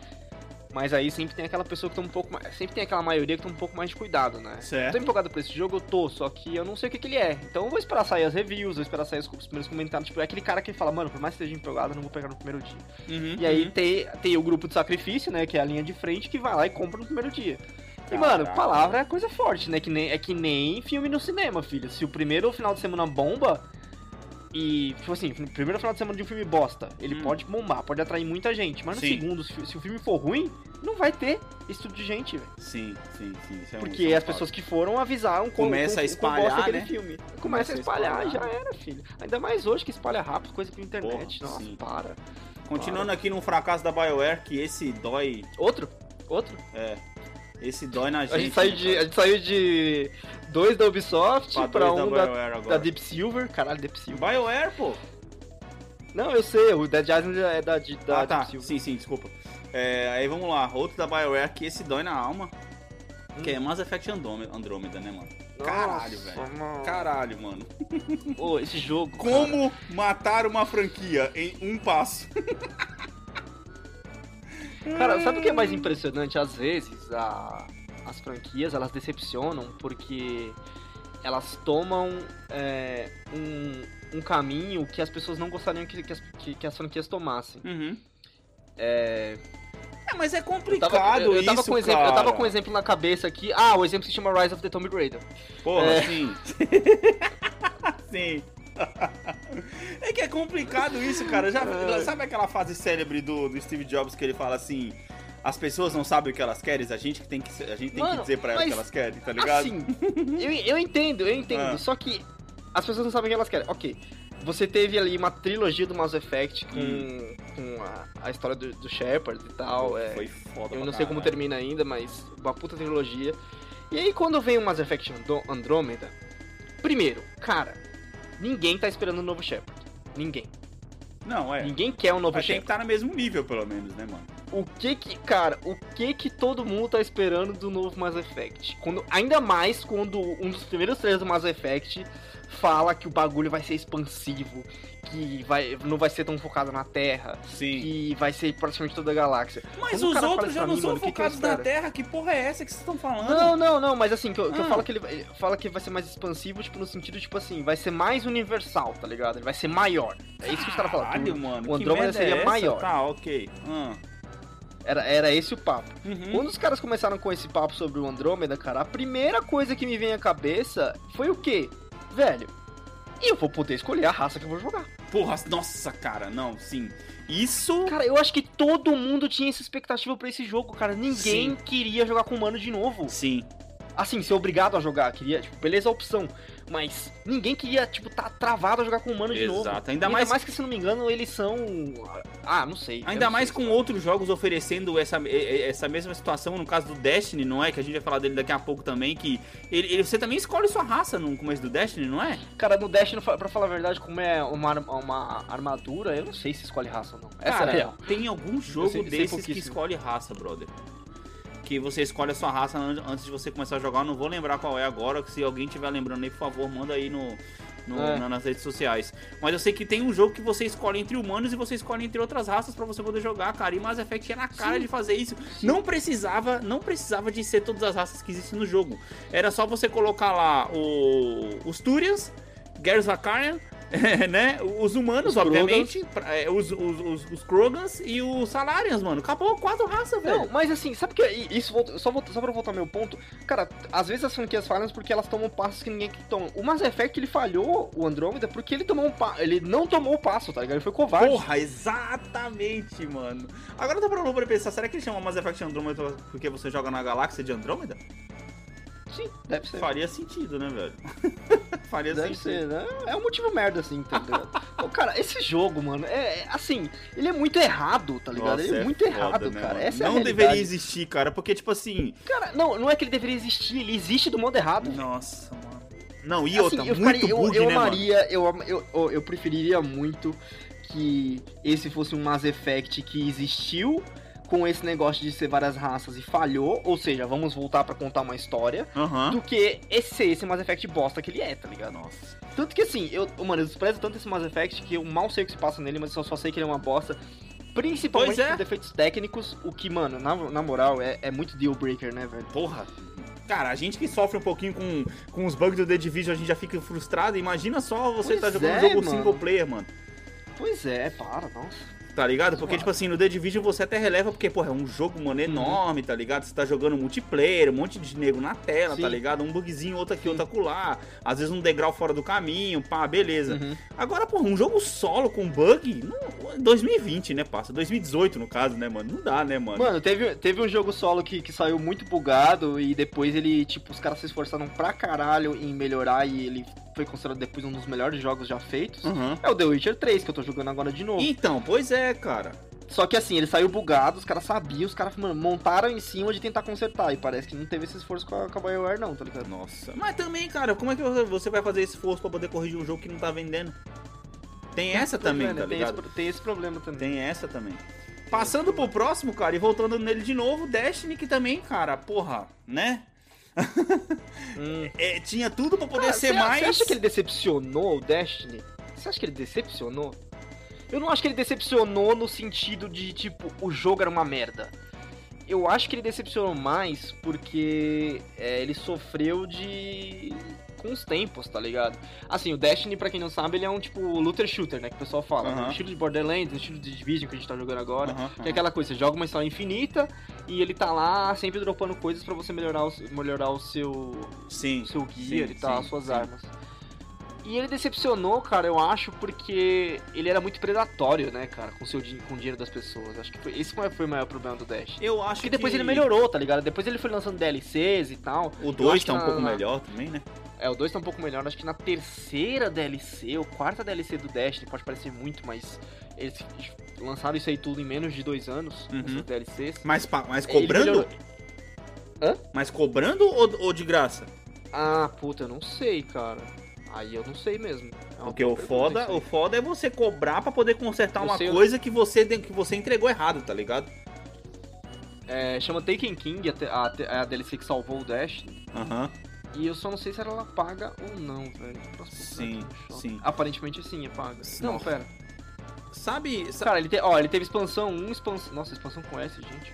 mas aí sempre tem aquela pessoa que tá um pouco mais, sempre tem aquela maioria que tá um pouco mais de cuidado, né? Certo. Tô empolgado por esse jogo, eu tô, só que eu não sei o que, que ele é. Então eu vou esperar sair as reviews, vou esperar sair os, os primeiros comentários. Tipo, é aquele cara que fala, mano, por mais que esteja empolgado, eu não vou pegar no primeiro dia. Uhum, E aí uhum. tem, tem o grupo de sacrifício, né? Que é a linha de frente, que vai lá e compra no primeiro dia. E, mano, palavra é coisa forte, né? Que nem, é que nem filme no cinema, filho. Se o primeiro final de semana bomba. E, tipo assim, no primeiro final de semana de um filme bosta, ele Hum. pode bombar, pode atrair muita gente. Mas no Sim. segundo, se, o filme for ruim, não vai ter esse tipo de gente, velho. Sim, sim, sim. é Porque é as pessoas que foram avisaram com, Começa com, a espalhar, bosta aquele né? filme. Começa, Começa a a espalhar, espalhar. já era, filho. Ainda mais hoje que espalha rápido coisa pela internet. Porra, Nossa, sim. para. Continuando aqui no fracasso da BioWare, que esse dói, Outro? Outro? é, esse dói na gente. A gente, saiu né, de, cara? a gente saiu de dois da Ubisoft Pra pra, um da da, da. Deep Silver. Caralho, Deep Silver. BioWare, pô. Não, eu sei, o Dead Island é da, da ah, tá. Deep Silver. Sim, sim, desculpa. É, aí vamos lá, outro da BioWare que esse dói na alma, Hum. que é Mass Effect Andromeda, né, mano? Nossa, Caralho, velho. mano. Caralho, mano. Ô, esse jogo. Como matar uma franquia em um passo? Cara, sabe o que é mais impressionante? Às vezes, a- as franquias elas decepcionam porque elas tomam é, um, um caminho que as pessoas não gostariam que, que as, que- que as franquias tomassem. Uhum. É, É, mas é eu complicado tava, eu, eu tava isso, com um exemplo, eu cara. tava com um exemplo na cabeça aqui. Ah, o exemplo se chama Rise of the Tomb Raider. Porra, É. sim. sim. É que é complicado isso, cara. Já, É. sabe aquela fase célebre do, do Steve Jobs que ele fala assim: as pessoas não sabem o que elas querem, a gente que tem que, a gente tem que Mano, dizer pra elas o que elas querem, tá ligado? Assim, eu, eu entendo, eu entendo. Ah. Só que as pessoas não sabem o que elas querem. Ok, você teve ali uma trilogia do Mass Effect com, Hum. com a, a história do, do Shepard e tal. é, Foi foda eu não sei como caralho. termina ainda, mas uma puta trilogia. E aí quando vem o Mass Effect Andro- Andromeda, primeiro, cara, ninguém tá esperando um novo Shepard. Ninguém. Não, é. Ninguém quer um novo Mas tem que Shepard. estar no mesmo nível, pelo menos, né, mano? O que que, cara, o que que todo mundo tá esperando do novo Mass Effect? Quando, ainda mais quando um dos primeiros trailers do Mass Effect fala que o bagulho vai ser expansivo, que vai, não vai ser tão focado na Terra, Sim. que vai ser praticamente toda a galáxia. Mas Quando os outros isso já não mim, são mano, o que que focados na? Terra. Que porra é essa que vocês estão falando? Não, não, não, mas assim, que eu, que eu Ah. falo que ele vai- fala que vai ser mais expansivo, tipo, no sentido, tipo assim, vai ser mais universal, tá ligado? Ele vai ser maior. É isso que os caras falam. Caralho, mano. O Andromeda merda seria é maior. Tá, ok. Ah. Era, era esse o papo. Uhum. Quando os caras começaram com esse papo sobre o Andrômeda, cara, a primeira coisa que me vem à cabeça foi o quê? Velho, eu vou poder escolher a raça que eu vou jogar. Porra, nossa, cara, não, sim. Isso. Cara, eu acho que todo mundo tinha essa expectativa pra esse jogo, cara. Ninguém Sim. queria jogar com humano de novo. Sim. Assim, ser obrigado a jogar, queria, tipo, beleza a opção. Mas ninguém queria, tipo, tá travado a jogar com humano de novo. Exato. Ainda mais- que, se não me engano, eles são. Ah, não sei. Ainda não mais sei. com outros jogos oferecendo essa, essa mesma situação, no caso do Destiny, não é? Que a gente vai falar dele daqui a pouco também, que ele, ele- você também escolhe sua raça no começo do Destiny, não é? Cara, no Destiny, pra falar a verdade, como é uma, uma armadura, eu não sei se escolhe raça ou não. Essa Cara, é real. tem algum jogo sei- sei desses que pouquíssimo. escolhe raça, brother. Que você escolhe a sua raça an- antes de você começar a jogar. Eu não vou lembrar qual é agora. Se alguém estiver lembrando aí, por favor, manda aí no, no- É. na- nas redes sociais. Mas eu sei que tem um jogo que você escolhe entre humanos e você escolhe entre outras raças pra você poder jogar, cara. E Mass Effect é na cara Sim. de fazer isso. Não precisava, não precisava de ser todas as raças que existem no jogo. Era só você colocar lá o, os Turians, Garrus Vakarian, né? Os humanos, Os obviamente, é, os, os, os, os Krogans e os Salarians, mano. Acabou quatro raças, velho. Não, mas assim, sabe que isso só, volta- só pra voltar ao meu ponto, cara, às vezes as franquias falham porque elas tomam passos que ninguém toma. O Mass Effect ele falhou o Andrômeda porque ele tomou um pa... ele não tomou o passo, tá ligado? Ele foi covarde. Porra, exatamente, mano. Agora eu tô pra pensar, será que ele chama Mass Effect Andromeda porque você joga na galáxia de Andrômeda? Sim, deve ser. Faria sentido, né, velho? Faria Deve sentido. ser, né? É um motivo merda, assim, tá ligado? Ô, cara, esse jogo, mano, é, é, assim, ele é muito errado, tá ligado? Nossa, ele é, muito foda, errado, né, cara. mano? Essa é Não realidade. deveria existir, cara, porque, tipo assim. Cara, não, não é que ele deveria existir, ele existe do modo errado. Nossa, mano. Não, e Assim, outra, eu, muito ficaria- eu, bug, eu né, mano? amaria, eu, am- eu, eu, eu preferiria muito que esse fosse um Mass Effect que existiu com esse negócio de ser várias raças e falhou, ou seja, vamos voltar pra contar uma história, Aham. do que esse, esse Mass Effect bosta que ele é, tá ligado? Nossa. Tanto que assim, eu, mano, eu desprezo tanto esse Mass Effect que eu mal sei o que se passa nele, mas eu só sei que ele é uma bosta. Principalmente Pois é. por defeitos técnicos, o que, mano, na, na moral, é, é muito deal breaker, né, velho? Porra. Cara, a gente que sofre um pouquinho com, com os bugs do The Division, a gente já fica frustrado. Imagina só você Pois tá jogando é, um jogo mano. single player, mano. Pois é, para, nossa. Tá ligado? Porque, tipo assim, no The Division você até releva, porque, porra, é um jogo, Uhum. mano, enorme, tá ligado? Você tá jogando multiplayer, um monte de nego na tela, Sim. tá ligado? Um bugzinho, outro aqui, outro acolá. Às vezes um degrau fora do caminho, pá, beleza. Uhum. Agora, porra, um jogo solo com bug, não, 2020, né, passa? 2018, no caso, né, mano? Não dá, né, mano? Mano, teve, teve um jogo solo que, que saiu muito bugado e depois ele, tipo, os caras se esforçaram pra caralho em melhorar e ele foi considerado depois um dos melhores jogos já feitos. Aham. É o The Witcher 3 que eu tô jogando agora de novo. Então, pois é, cara. Só que assim, ele saiu bugado, os caras sabiam, os caras montaram em cima de tentar consertar. E parece que não teve esse esforço com a, com a BioWare não, tá ligado? Nossa. Mas também, cara, como é que você vai fazer esse esforço pra poder corrigir um jogo que não tá vendendo? Tem essa Pois também, né? tá tem, ligado? esse, tem esse problema também. Tem essa também. Passando pro próximo, cara, e voltando nele de novo, Destiny, que também, cara, porra, né? Hum. É, tinha tudo pra poder Cara, ser cê- mais. Você acha que ele decepcionou o Destiny? Você acha que ele decepcionou? Eu não acho que ele decepcionou no sentido de, tipo, o jogo era uma merda. Eu acho que ele decepcionou mais porque é, ele sofreu de. Com os tempos, tá ligado? Assim, o Destiny, pra quem não sabe, ele é um tipo looter shooter, né? Que o pessoal fala. No estilo de Borderlands, no estilo de Division que a gente tá jogando agora. Aham, Que é aquela coisa, você joga uma história infinita e ele tá lá sempre dropando coisas pra você melhorar o, melhorar o seu Sim. o seu guia sim, e tal, sim, as suas sim. armas. E ele decepcionou, cara, eu acho, porque ele era muito predatório, né, cara, com, seu, com o dinheiro das pessoas. Acho que foi, esse foi o maior problema do Dash. Eu acho Porque depois que ele melhorou, tá ligado? Depois ele foi lançando DLCs e tal. O Eu 2 acho tá um que pouco na- melhor também, né? É, o 2 tá um pouco melhor. Acho que na terceira DLC, ou quarta DLC do Dash, pode parecer muito, mas eles lançaram isso aí tudo em menos de dois anos, Uhum. essas DLCs. Mas, mas Ele cobrando? melhorou- Mas cobrando ou, ou de graça? Ah, puta, eu não sei, cara. Aí eu não sei mesmo. É Porque o foda, o foda é você cobrar pra poder consertar Eu uma sei, eu- coisa que você, que você entregou errado, tá ligado? É, chama Taken King, a, a, te- a DLC que salvou o Dash. Aham. E eu só não sei se ela paga ou não, velho. Sim, sim. Aparentemente sim, é paga. Não, Nossa. pera. Sabe, sa- Cara, ele, te, ó, ele teve expansão 1, expansão... Nossa, expansão com S, gente.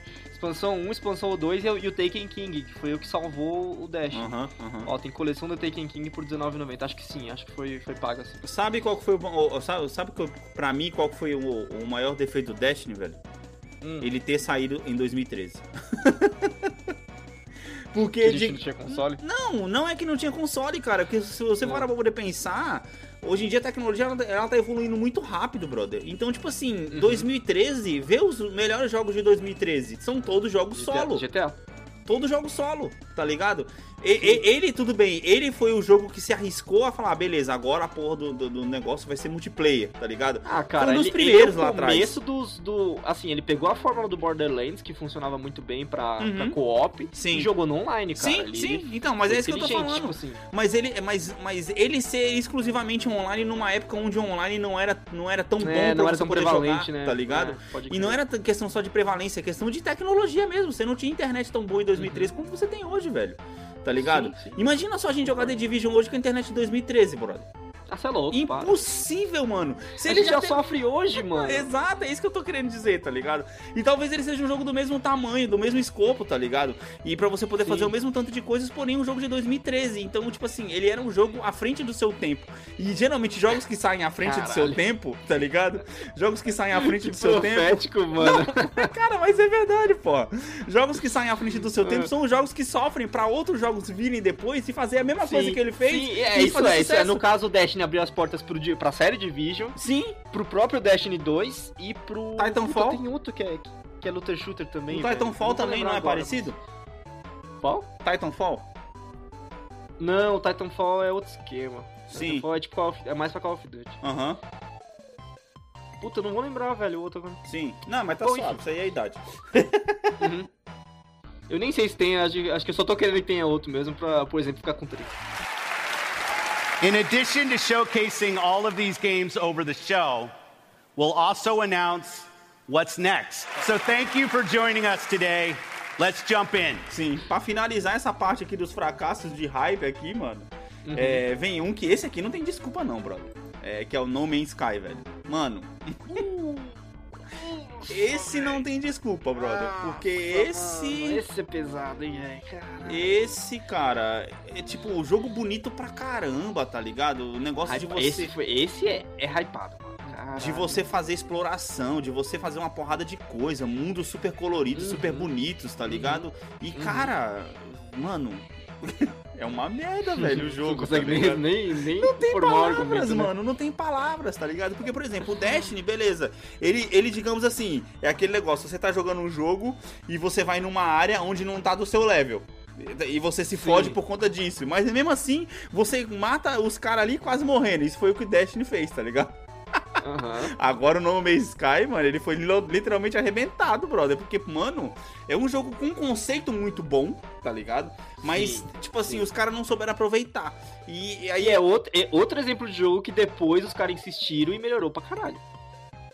Expansão 1, expansão 2 e, o- e o Taken King, que foi o que salvou o Dash. Aham, aham. Ó, tem coleção do Taken King por R$19,90. Acho que sim, acho que foi, foi paga assim. Sabe qual que foi o, o- sabe, sabe que pra mim qual que foi o, o maior defeito do Destiny, velho? Hum, Ele ter saído em 2013. Porque de- não tinha console. Não, não é que não tinha console, cara. Porque se você parar pra poder pensar, hoje em dia a tecnologia ela, ela tá evoluindo muito rápido, brother. Então, tipo assim, Uhum. 2013, vê os melhores jogos de 2013. São todos jogos GTA, solo. GTA. Todo jogo solo, tá ligado? Ele, tudo bem, ele foi o jogo que se arriscou a falar, beleza, agora a porra do, do- do negócio vai ser multiplayer, tá ligado? Ah, cara, Foi um dos ele, primeiros ele é lá atrás. começo dos, do... Assim, ele pegou a fórmula do Borderlands, que funcionava muito bem pra, Uhum. pra co-op, e jogou no online, cara. sim, Ele- sim, então, mas é isso que eu tô falando. Tipo assim, Mas ele, mas, mas ele ser exclusivamente online numa época onde o online não era, não era tão bom é, pra não era tão poder prevalente, jogar, né? tá ligado? É, E não era questão só de prevalência, é questão de tecnologia mesmo. Você não tinha internet tão boa em 2013 como você tem hoje, velho. Tá ligado? Sim, sim. Imagina só a gente jogar The Division hoje com a internet de 2013, brother. Ah, você é louco, para. Impossível, mano. Se A ele já sofre hoje, mano. Exato, é isso que eu tô querendo dizer, tá ligado? E talvez ele seja um jogo do mesmo tamanho, do mesmo escopo, tá ligado? E pra você poder Sim. fazer o mesmo tanto de coisas, porém um jogo de 2013. Então, tipo assim, ele era um jogo à frente do seu tempo. E geralmente jogos que saem à frente do seu Caralho. tempo, tá ligado? Jogos que saem à frente do seu tempo. Mano. Cara, mas é verdade, pô. Jogos que saem à frente do seu É. tempo são os jogos que sofrem pra outros jogos virem depois e fazer a mesma coisa Sim, que ele fez. Sim, é isso, é, isso é. No caso, o Destiny abriu as portas pro, pra série Division, Sim, pro próprio Destiny 2 e pro. Titanfall? Puta, tem outro que é, que é Looter Shooter também. o velho. Titanfall vou também não é agora. parecido? Qual? Titanfall? Não, o Titanfall é outro esquema. Sim. Titanfall é, tipo of- é mais pra Call of Duty. Aham. Puta, eu não vou lembrar, velho, o outro agora. Sim. Não, mas tá Bom, suave, isso aí é a idade. Uhum. Eu nem sei se tem, acho, acho que eu só tô querendo que tenha outro mesmo pra, por exemplo, ficar com três. In addition to showcasing all of these games over the show, we'll also announce what's next. So thank you for joining us today. Let's jump in. Sim, pra finalizar essa parte aqui dos fracassos de hype aqui, mano, é, vem um que esse aqui não tem desculpa não, brother. É, que é o No Man's Sky, velho. Mano, esse não tem desculpa, brother, porque esse... Esse é pesado, hein, velho, cara. Esse, cara, é tipo, o jogo bonito pra caramba, tá ligado? O negócio de você... Esse, foi, esse é, é hypado, mano. Caralho. De você fazer exploração, de você fazer uma porrada de coisa, mundos super coloridos, Uhum. super bonitos, tá ligado? E, Uhum. cara, mano, é uma merda, velho, o jogo. Tá nem, nem, nem Não tem palavras, né? mano, não tem palavras, tá ligado? Porque, por exemplo, o Destiny, beleza, ele, ele, digamos assim, é aquele negócio, você tá jogando um jogo e você vai numa área onde não tá do seu level. E você se fode Sim. por conta disso. Mas mesmo assim, você mata os caras ali quase morrendo. Isso foi o que o Destiny fez, tá ligado? Aham. Agora o No Man's Sky, mano, ele foi li- literalmente arrebentado, brother. Porque, mano, é um jogo com um conceito muito bom, tá ligado? Mas, Sim, tipo assim, sim. os caras não souberam aproveitar. E, e aí E é outro, é outro exemplo de jogo que depois os caras insistiram e melhorou pra caralho.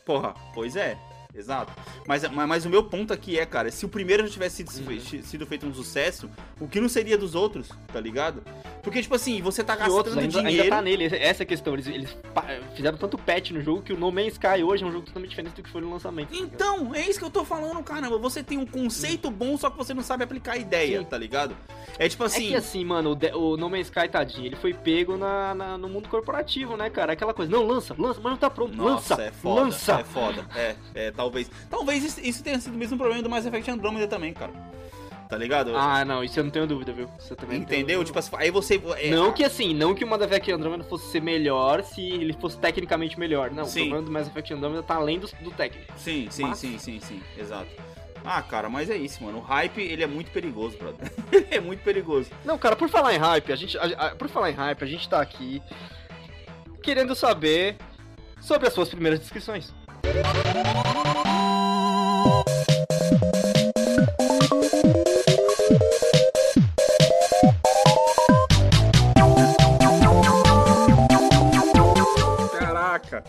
Porra, pois é. Exato. Mas, mas, mas o meu ponto aqui é, cara, se o primeiro já tivesse sido, Uhum. sido feito um sucesso, o que não seria dos outros, tá ligado? Porque, tipo assim, você tá E outros gastando ainda, ainda dinheiro. tá nele, essa é a questão. Eles, eles fizeram tanto patch no jogo que o No Man's Sky hoje é um jogo totalmente diferente do que foi no lançamento. tá? Então, é isso que eu tô falando, caramba. Você tem um conceito bom, só que você não sabe aplicar a ideia, Sim. tá ligado? É tipo É assim. que assim, mano, o, o No Man's Sky, tadinho, ele foi pego na, na- no mundo corporativo, né, cara? Aquela coisa, não, lança, lança, mas não tá pronto, Nossa, lança, é foda, lança. é foda. É, é, talvez. Talvez isso, isso tenha sido o mesmo problema do Mass Effect Andromeda também, cara. Tá ligado? Ah, não, isso eu não tenho dúvida, viu? Eu também Entendeu? Tipo assim, aí você. é, Não que assim, não que o Mass Effect Andromeda fosse ser melhor se ele fosse tecnicamente melhor. Não, Sim. o problema do Mass Effect Andromeda tá além do, do técnico. Sim, sim, Mas- sim, sim, sim, exato. Ah, cara, mas é isso, mano. O hype, ele é muito perigoso, brother. é muito perigoso. Não, cara, por falar em hype, a gente. a- a- por falar em hype, a gente tá aqui querendo saber sobre as suas primeiras descrições. Caraca.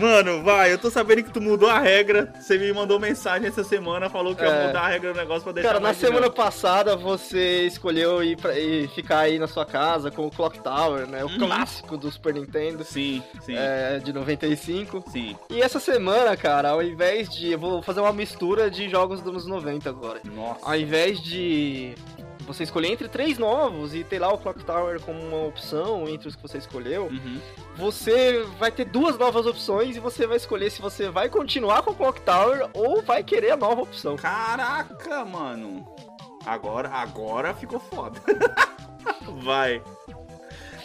Mano, vai, eu tô sabendo que tu mudou a regra. Você me mandou mensagem essa semana, falou que ia É. mudar a regra do negócio pra deixar Cara, na semana dinâmico. passada você escolheu ir, pra, ir ficar aí na sua casa com o Clock Tower, né? O Uhum. clássico do Super Nintendo. Sim, sim, é, de 95. sim. E essa semana, cara, ao invés de. Eu vou fazer uma mistura de jogos dos anos 90 agora. Nossa. Ao invés de você escolher entre três novos e ter lá o Clock Tower como uma opção entre os que você escolheu, Uhum. você vai ter duas novas opções e você vai escolher se você vai continuar com o Clock Tower ou vai querer a nova opção. Caraca, mano. Agora, agora ficou foda. Vai.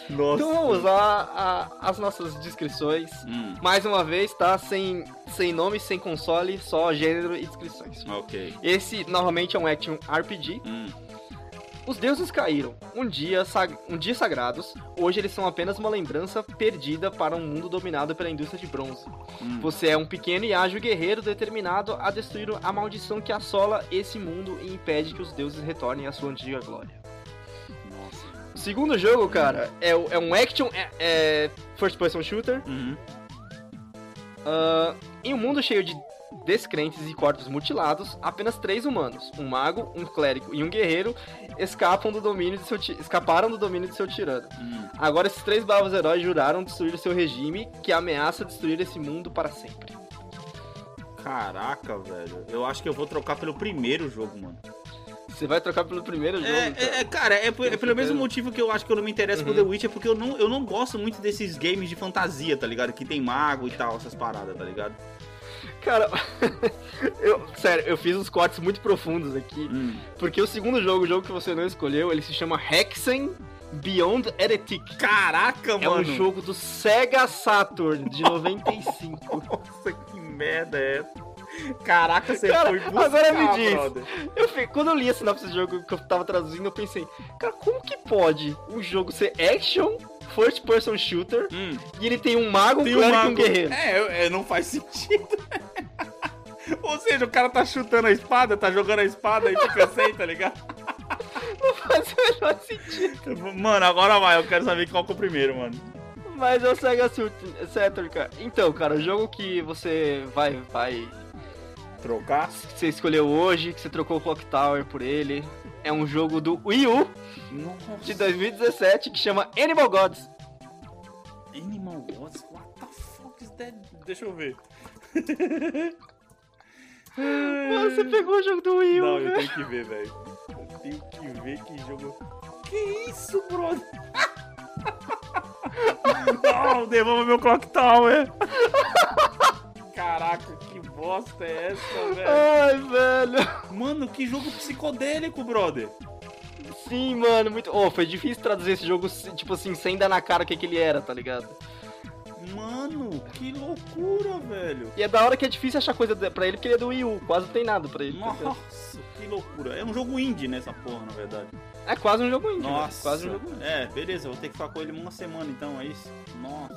Nossa. Então vamos lá, as nossas descrições. Hum, Mais uma vez, tá? Sem, sem nome, sem console, só gênero e descrições. ok. Esse, novamente, é um action RPG. Hum, Os deuses caíram, um dia, um dia sagrados, hoje eles são apenas uma lembrança perdida para um mundo dominado pela indústria de bronze. hum. Você é um pequeno e ágil guerreiro determinado a destruir a maldição que assola esse mundo e impede que os deuses retornem à sua antiga glória. Nossa. O segundo jogo, cara, é, é um action é, é first person shooter Uhum. ah, em um mundo cheio de descrentes e corpos mutilados, apenas três humanos, um mago, um clérigo e um guerreiro, escapam do domínio de seu escaparam do domínio de seu tirano. Hum. Agora esses três bravos heróis juraram destruir o seu regime, que ameaça destruir esse mundo para sempre. Caraca, velho. Eu acho que eu vou trocar pelo primeiro jogo, mano. Você vai trocar pelo primeiro jogo, É, cara. é, é, cara, é, por- é pelo mesmo motivo que eu acho que eu não me interesso por Uhum. The Witcher, porque eu não, eu não gosto muito desses games de fantasia, tá ligado? Que tem mago e tal, essas paradas, tá ligado? Cara, eu, sério, eu fiz uns cortes muito profundos aqui, Hum. porque o segundo jogo, o jogo que você não escolheu, ele se chama Hexen Beyond Heretic. Caraca, É mano. um jogo do Sega Saturn de 95. Nossa, que merda é essa? Caraca, você Cara, foi buscar, agora me diz. brother. Eu, fi- quando eu li a sinopse do jogo que eu tava traduzindo, eu pensei, cara, como que pode um jogo ser action, first person shooter Hum, e ele tem um mago, um tem e mago. um guerreiro. É, é, não faz sentido. Ou seja, o cara tá chutando a espada, tá jogando a espada e fica sem, tá ligado? Não faz o menor sentido. Mano, agora vai, eu quero saber qual que é o primeiro, mano. Mas é o Sega Saturn, cara. Então, cara, o jogo que você vai, vai Trocar? que você escolheu hoje, que você trocou o Clock Tower por ele, é um jogo do Wii U Nossa. de 2017 que chama Animal Gods. Animal Gods? What the fuck is that? Deixa eu ver. Mano, você pegou o jogo do Wii U, Não, eu velho. tenho que ver, velho. Eu tenho que ver que jogo. Que isso, brother? Não, devolva meu Clock Tower. Caraca, bosta é essa, velho? Ai, velho. Mano, que jogo psicodélico, brother. Sim, mano, muito. Oh, foi difícil traduzir esse jogo, tipo assim, sem dar na cara o que, que ele era, tá ligado? Mano, que loucura, velho. E é da hora que é difícil achar coisa pra ele, porque ele é do Wii U, quase não tem nada pra ele. tá? Nossa, que loucura. É um jogo indie nessa porra, na verdade. É quase um jogo indie, velho, Nossa. quase um jogo indie. É, beleza, vou ter que ficar com ele uma semana então, é isso? Nossa,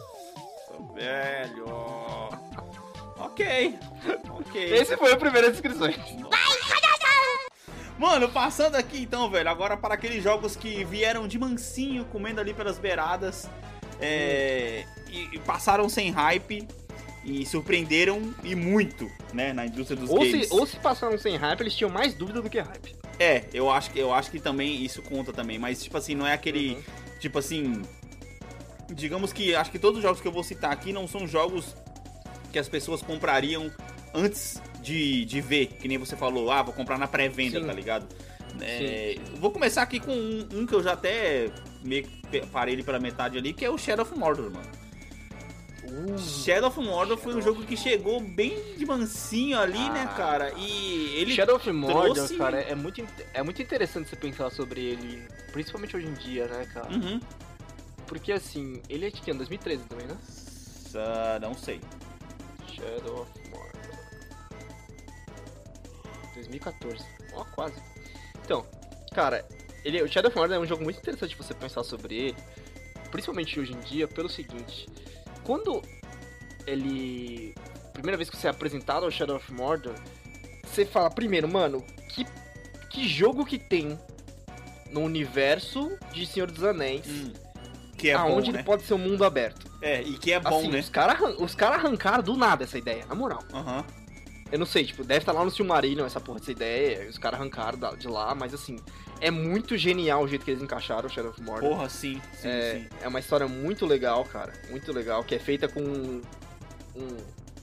velho. Ok. Ok. Esse foi a primeira descrição. Mano, passando aqui então, velho, agora para aqueles jogos que vieram de mansinho, comendo ali pelas beiradas, é, e, e passaram sem hype e surpreenderam e muito, né, na indústria dos Ou games. se, ou se passaram sem hype, eles tinham mais dúvida do que hype. É, eu acho, que- eu acho que também isso conta também, mas tipo assim, não é aquele, Uhum. tipo assim, digamos que acho que todos os jogos que eu vou citar aqui não são jogos que as pessoas comprariam antes de, de ver, que nem você falou, ah, vou comprar na pré-venda, tá ligado? É, vou começar aqui com um, um que eu já até meio que parei ele pela metade ali, que é o Shadow of Mordor, mano. Shadow of Mordor foi um jogo que chegou bem de mansinho ali, né, Ah. cara? E ele Shadow of Mordor, trouxe- cara, é muito, é muito interessante você pensar sobre ele, principalmente hoje em dia, né, cara? Uhum. Porque assim, ele é de que? ano? 2013 também, né? Ah, não sei. Shadow of Mordor. 2014. Ó, quase. Então, cara, ele, o Shadow of Mordor é um jogo muito interessante você pensar sobre ele, principalmente hoje em dia, pelo seguinte: quando ele. Primeira vez que você é apresentado ao Shadow of Mordor, você fala, primeiro, mano, que, que jogo que tem no universo de Senhor dos Anéis, Hum, que é aonde bom, ele né? pode ser um mundo aberto? É, e que é bom, assim, né? os caras os cara arrancaram do nada essa ideia, na moral. Aham. Eu não sei, tipo, deve estar lá no Silmarillion essa porra dessa ideia, os caras arrancaram de lá, mas assim, é muito genial o jeito que eles encaixaram o Shadow of Mordor. Porra, sim, sim, é, sim. é uma história muito legal, cara, muito legal, que é feita com um, um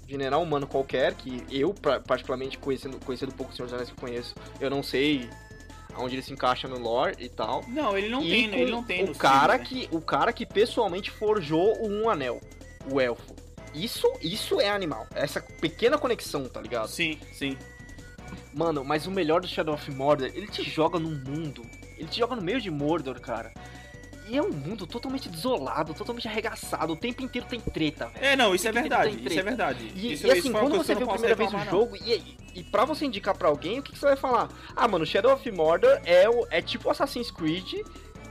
general humano qualquer, que eu, particularmente, conhecendo, conhecendo pouco o Senhor dos Anéis que eu conheço, eu não sei aonde ele se encaixa no lore e tal. Não, ele não E tem, ele não tem o cara filmes, né? que O cara que pessoalmente forjou o Um Anel, o Elfo. Isso, isso é animal. Essa pequena conexão, tá ligado? Sim, sim. Mano, mas o melhor do Shadow of Mordor, ele te joga num mundo. Ele te joga no meio de Mordor, cara. E é um mundo totalmente desolado, totalmente arregaçado. O tempo inteiro tem treta, velho. É, não, isso é verdade, isso é verdade. E, isso, e assim, foi uma quando você vê a primeira vez o jogo, e, e, e pra você indicar pra alguém, o que, que você vai falar? Ah, mano, Shadow of Mordor é, o, é tipo Assassin's Creed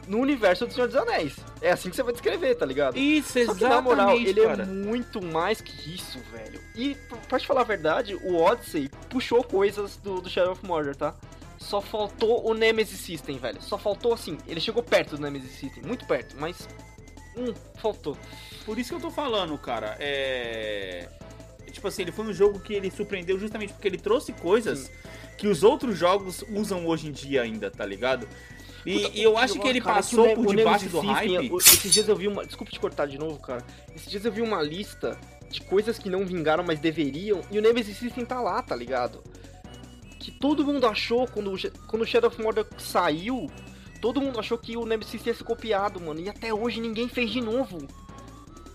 no universo do Senhor dos Anéis. É assim que você vai descrever, tá ligado? Isso, Só que exatamente, na moral, ele cara. é muito mais que isso, velho. E, pra te falar a verdade, o Odyssey puxou coisas do, do Shadow of Mordor, tá? Só faltou o Nemesis System, velho. Só faltou assim, ele chegou perto do Nemesis System, muito perto, mas. Hum, faltou. Por isso que eu tô falando, cara. É. Tipo assim, ele foi um jogo que ele surpreendeu justamente porque ele trouxe coisas que os outros jogos usam hoje em dia ainda, tá ligado? E, Puta, e eu acho que ele cara, passou o Ne- por o debaixo do System, hype. Esses dias eu vi uma. Desculpa te cortar de novo, cara. Esses dias eu vi uma lista de coisas que não vingaram, mas deveriam. E o Nemesis System tá lá, tá ligado? Que todo mundo achou quando, quando o Shadow of Mordor saiu. Todo mundo achou que o Nemesis ia ser copiado, mano. E até hoje ninguém fez de novo.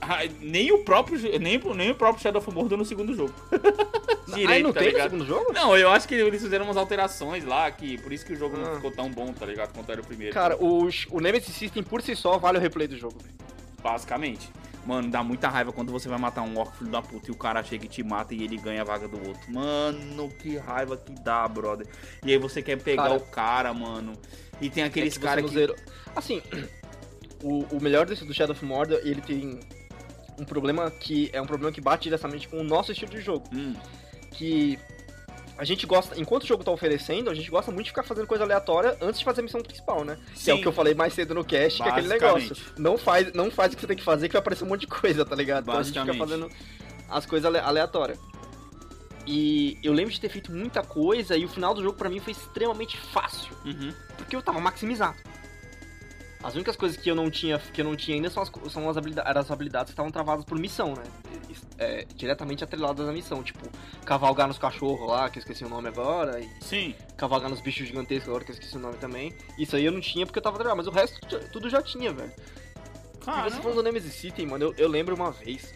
Ah, nem o próprio nem, nem o próprio Shadow of Mordor no segundo jogo. Direito, Aí não tá tem no ligado? segundo jogo? Não, eu acho que eles fizeram umas alterações lá, que por isso que o jogo não Ah. ficou tão bom, tá ligado? Quanto era o primeiro. Cara, o, o Nemesis System por si só vale o replay do jogo. Basicamente. Mano, dá muita raiva quando você vai matar um orc filho da puta e o cara chega e te mata e ele ganha a vaga do outro. Mano, que raiva que dá, brother. E aí você quer pegar Cara, o cara, mano. E tem aqueles É que você caras que. zerou. Assim, o, o melhor desse do Shadow of Mordor, ele tem um problema que é um problema que bate diretamente com o nosso estilo de jogo. Hum. Que a gente gosta, enquanto o jogo tá oferecendo, a gente gosta muito de ficar fazendo coisa aleatória antes de fazer a missão principal, né? Que é o Sim. que eu falei mais cedo no cast, que é aquele negócio. Não faz, não faz o que você tem que fazer, que vai aparecer um monte de coisa, tá ligado? Então a gente fica fazendo as coisas ale- aleatórias. E eu lembro de ter feito muita coisa e o final do jogo pra mim foi extremamente fácil, Uhum. porque eu tava maximizado. As únicas coisas que eu não tinha, que eu não tinha ainda são as, são as, habilidades, eram as habilidades que estavam travadas por missão, né? É, diretamente atreladas à missão, tipo, cavalgar nos cachorros lá, que eu esqueci o nome agora, e Sim. cavalgar nos bichos gigantescos agora, que eu esqueci o nome também. Isso aí eu não tinha porque eu tava travado, mas o resto tudo já tinha, velho. e Cara, você falando do Nemesis City, mano, eu, eu lembro uma vez